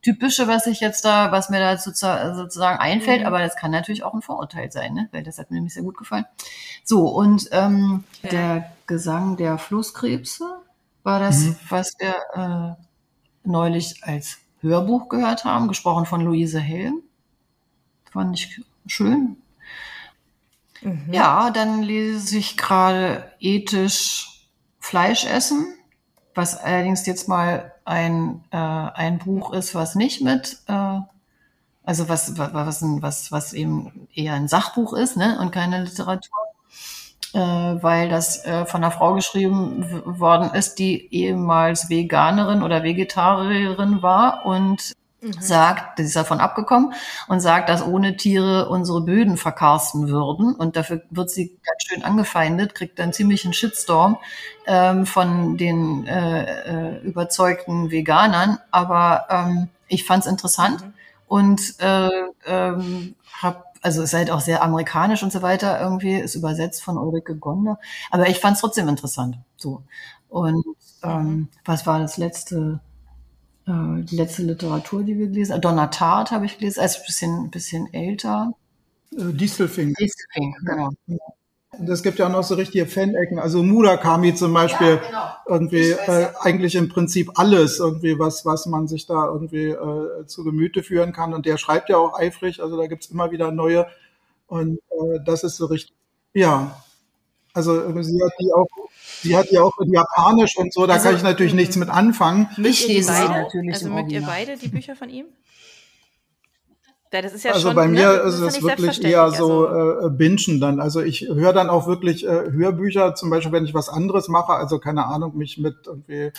Typische, was ich jetzt da, was mir da sozusagen einfällt, mhm. aber das kann natürlich auch ein Vorurteil sein, ne? weil das hat mir nämlich sehr gut gefallen. So, und ähm, okay. der Gesang der Flusskrebse war das, mhm. was wir äh, neulich als Hörbuch gehört haben, gesprochen von Luise Helm. Fand ich schön. Mhm. Ja, dann lese ich gerade ethisch Fleisch essen, was allerdings jetzt mal ein, äh, ein Buch ist, was nicht mit, äh, also was, was, was, was eben eher ein Sachbuch ist ne, und keine Literatur, äh, weil das äh, von einer Frau geschrieben worden ist, die ehemals Veganerin oder Vegetarierin war und Mhm. sagt, das ist davon abgekommen und sagt, dass ohne Tiere unsere Böden verkarsten würden. Und dafür wird sie ganz schön angefeindet, kriegt dann ziemlich einen Shitstorm ähm, von den äh, äh, überzeugten Veganern. Aber ähm, ich fand es interessant mhm. und äh, ähm, habe also ist halt auch sehr amerikanisch und so weiter irgendwie, ist übersetzt von Ulrike Gonde. Aber ich fand es trotzdem interessant. So. Und ähm, mhm. was war das letzte? Äh, die letzte Literatur, die wir gelesen haben. Donna Tartt habe ich gelesen, also ein bisschen, bisschen älter. Äh, Distelfink. Distelfink, genau. Und es gibt ja auch noch so richtige Fan-Ecken. Also Murakami zum Beispiel, ja, genau. irgendwie äh, eigentlich im Prinzip alles, irgendwie was, was man sich da irgendwie äh, zu Gemüte führen kann. Und der schreibt ja auch eifrig, also da gibt's immer wieder neue. Und äh, das ist so richtig, ja. Also sie hat die auch Sie hat ja auch Japanisch und so, da also, kann ich natürlich nichts mit anfangen. Ich lese beide, natürlich also mögt ihr beide die Bücher von ihm? Ja, das ist ja also schon, bei mir ne, ist es wirklich eher so also äh, Bingen dann. Also ich höre dann auch wirklich äh, Hörbücher, zum Beispiel, wenn ich was anderes mache, also keine Ahnung, mich mit irgendwie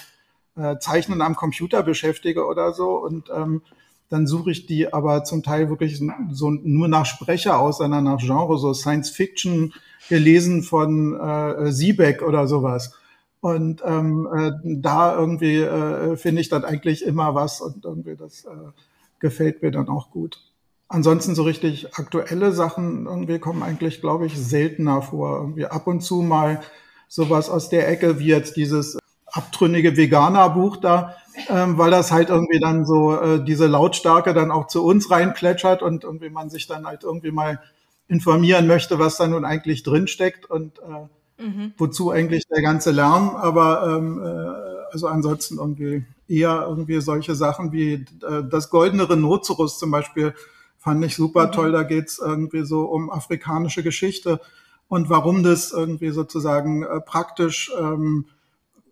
äh, Zeichnen am Computer beschäftige oder so. Und ähm, dann suche ich die aber zum Teil wirklich so nur nach Sprecher aus, sondern nach Genre, so Science Fiction, gelesen von äh, Siebeck oder sowas. Und ähm, äh, da irgendwie äh, finde ich dann eigentlich immer was und irgendwie das äh, gefällt mir dann auch gut. Ansonsten so richtig aktuelle Sachen irgendwie kommen eigentlich, glaube ich, seltener vor. Irgendwie ab und zu mal sowas aus der Ecke wie jetzt dieses abtrünnige Veganer-Buch da, ähm, weil das halt irgendwie dann so äh, diese Lautstärke dann auch zu uns reinplätschert und irgendwie man sich dann halt irgendwie mal informieren möchte, was da nun eigentlich drinsteckt und äh, mhm. wozu eigentlich der ganze Lärm. Aber ähm, äh, also ansonsten irgendwie eher irgendwie solche Sachen wie äh, das goldene Rhinoceros zum Beispiel fand ich super mhm. toll. Da geht's irgendwie so um afrikanische Geschichte und warum das irgendwie sozusagen äh, praktisch ähm,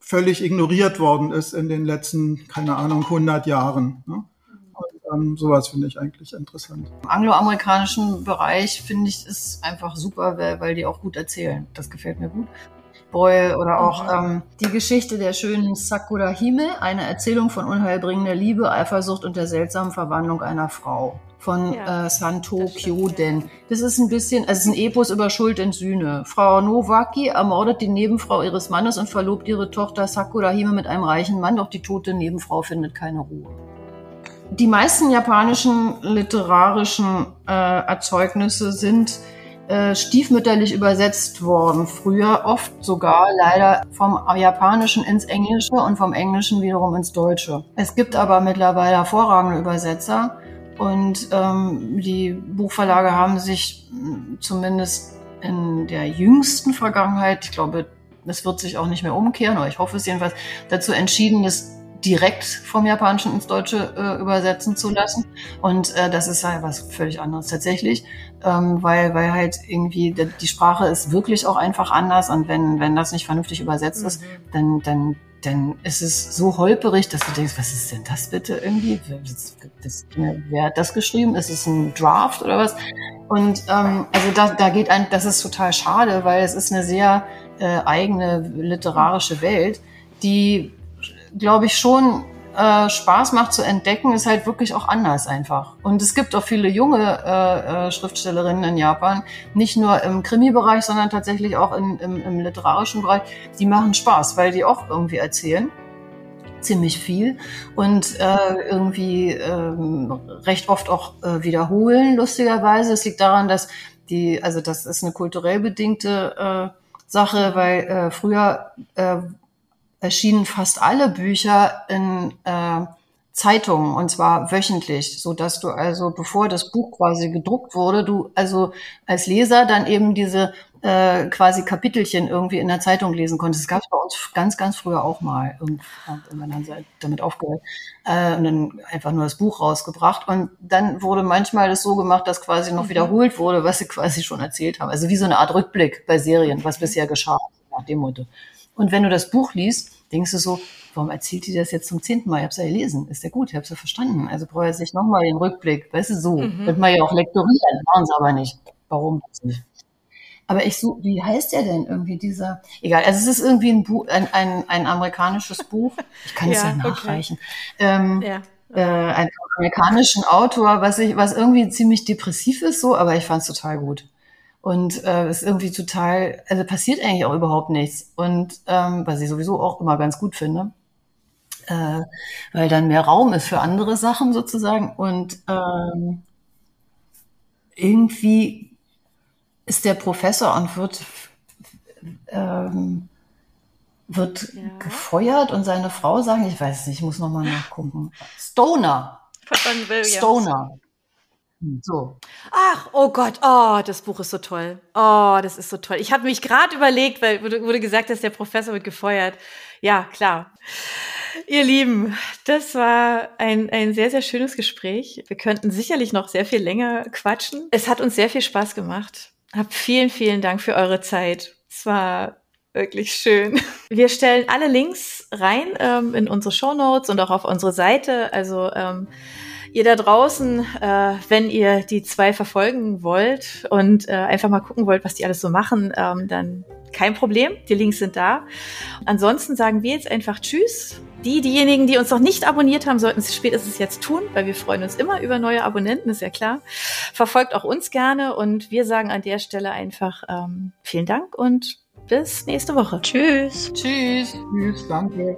völlig ignoriert worden ist in den letzten, keine Ahnung, 100 Jahren. Ne? ähm, sowas finde ich eigentlich interessant. Im angloamerikanischen Bereich finde ich es einfach super, weil, weil die auch gut erzählen. Das gefällt mir gut. Boy oder auch mhm. ähm, die Geschichte der schönen Sakura Hime, eine Erzählung von unheilbringender Liebe, Eifersucht und der seltsamen Verwandlung einer Frau von ja, äh, Santo Kyoden. Ja. Das ist ein bisschen, also es ist ein Epos über Schuld und Sühne. Frau Nowaki ermordet die Nebenfrau ihres Mannes und verlobt ihre Tochter Sakura Hime mit einem reichen Mann, doch die tote Nebenfrau findet keine Ruhe. Die meisten japanischen literarischen äh, Erzeugnisse sind äh, stiefmütterlich übersetzt worden. Früher oft sogar leider vom Japanischen ins Englische und vom Englischen wiederum ins Deutsche. Es gibt aber mittlerweile hervorragende Übersetzer und ähm, die Buchverlage haben sich zumindest in der jüngsten Vergangenheit, ich glaube, es wird sich auch nicht mehr umkehren, aber ich hoffe es jedenfalls, dazu entschieden, das direkt vom Japanischen ins Deutsche äh, übersetzen zu lassen. Und äh, das ist halt was völlig anderes tatsächlich, ähm, weil, weil halt irgendwie die Sprache ist wirklich auch einfach anders und wenn, wenn das nicht vernünftig übersetzt mhm. ist, dann, dann, dann ist es so holperig, dass du denkst, was ist denn das bitte irgendwie? Das, das, wer hat das geschrieben? Ist es ein Draft oder was? Und ähm, also da, da geht ein, das ist total schade, weil es ist eine sehr äh, eigene literarische Welt, die glaube ich, schon äh, Spaß macht zu entdecken, ist halt wirklich auch anders einfach. Und es gibt auch viele junge äh, äh, Schriftstellerinnen in Japan, nicht nur im Krimi-Bereich, sondern tatsächlich auch in, im, im literarischen Bereich, die machen Spaß, weil die auch irgendwie erzählen ziemlich viel und äh, irgendwie ähm, recht oft auch äh, wiederholen, lustigerweise. Es liegt daran, dass die, also das ist eine kulturell bedingte äh, Sache, weil äh, früher äh, erschienen fast alle Bücher in äh, Zeitungen und zwar wöchentlich, so dass du also bevor das Buch quasi gedruckt wurde, du also als Leser dann eben diese äh, quasi Kapitelchen irgendwie in der Zeitung lesen konntest. Das gab es bei uns ganz, ganz früher auch mal. Und irgendwann haben sie damit aufgehört äh, und dann einfach nur das Buch rausgebracht. Und dann wurde manchmal das so gemacht, dass quasi noch mhm. wiederholt wurde, was sie quasi schon erzählt haben. Also wie so eine Art Rückblick bei Serien, was bisher geschah, nach dem Motto. Und wenn du das Buch liest, denkst du so, warum erzählt die das jetzt zum zehnten Mal? Ich hab's ja gelesen. Ist ja gut, ich hab's ja verstanden. Also brauche ich nicht nochmal den Rückblick. Weißt du, so. Mhm. Könnte man ja auch lektorieren, machen sie aber nicht. Warum nicht? Aber ich so, wie heißt der denn irgendwie dieser? Egal, also es ist irgendwie ein Buch, ein, ein, ein amerikanisches Buch. Ich kann es ja, ja nachreichen. Okay. Ähm, ja. Äh, einen amerikanischen Autor, was ich, was irgendwie ziemlich depressiv ist, so, aber ich fand es total gut. Und äh, ist irgendwie total, also passiert eigentlich auch überhaupt nichts. Und ähm, was ich sowieso auch immer ganz gut finde, äh, weil dann mehr Raum ist für andere Sachen sozusagen. Und ähm, irgendwie ist der Professor und wird, ähm, wird ja. gefeuert und seine Frau sagen, ich weiß nicht, ich muss nochmal nachgucken. Stoner. Stoner. So. Ach, oh Gott, oh, das Buch ist so toll. Oh, das ist so toll. Ich habe mich gerade überlegt, weil wurde, wurde gesagt, dass der Professor wird gefeuert. Ja, klar. Ihr Lieben, das war ein, ein sehr, sehr schönes Gespräch. Wir könnten sicherlich noch sehr viel länger quatschen. Es hat uns sehr viel Spaß gemacht. Hab vielen, vielen Dank für eure Zeit. Es war wirklich schön. Wir stellen alle Links rein ähm, in unsere Show Notes und auch auf unsere Seite. Also ähm, ihr da draußen, äh, wenn ihr die zwei verfolgen wollt und äh, einfach mal gucken wollt, was die alles so machen, ähm, dann kein Problem. Die Links sind da. Ansonsten sagen wir jetzt einfach Tschüss. Die, diejenigen, die uns noch nicht abonniert haben, sollten es spätestens jetzt tun, weil wir freuen uns immer über neue Abonnenten, ist ja klar. Verfolgt auch uns gerne und wir sagen an der Stelle einfach ähm, vielen Dank und bis nächste Woche. Tschüss. Tschüss. Tschüss, danke.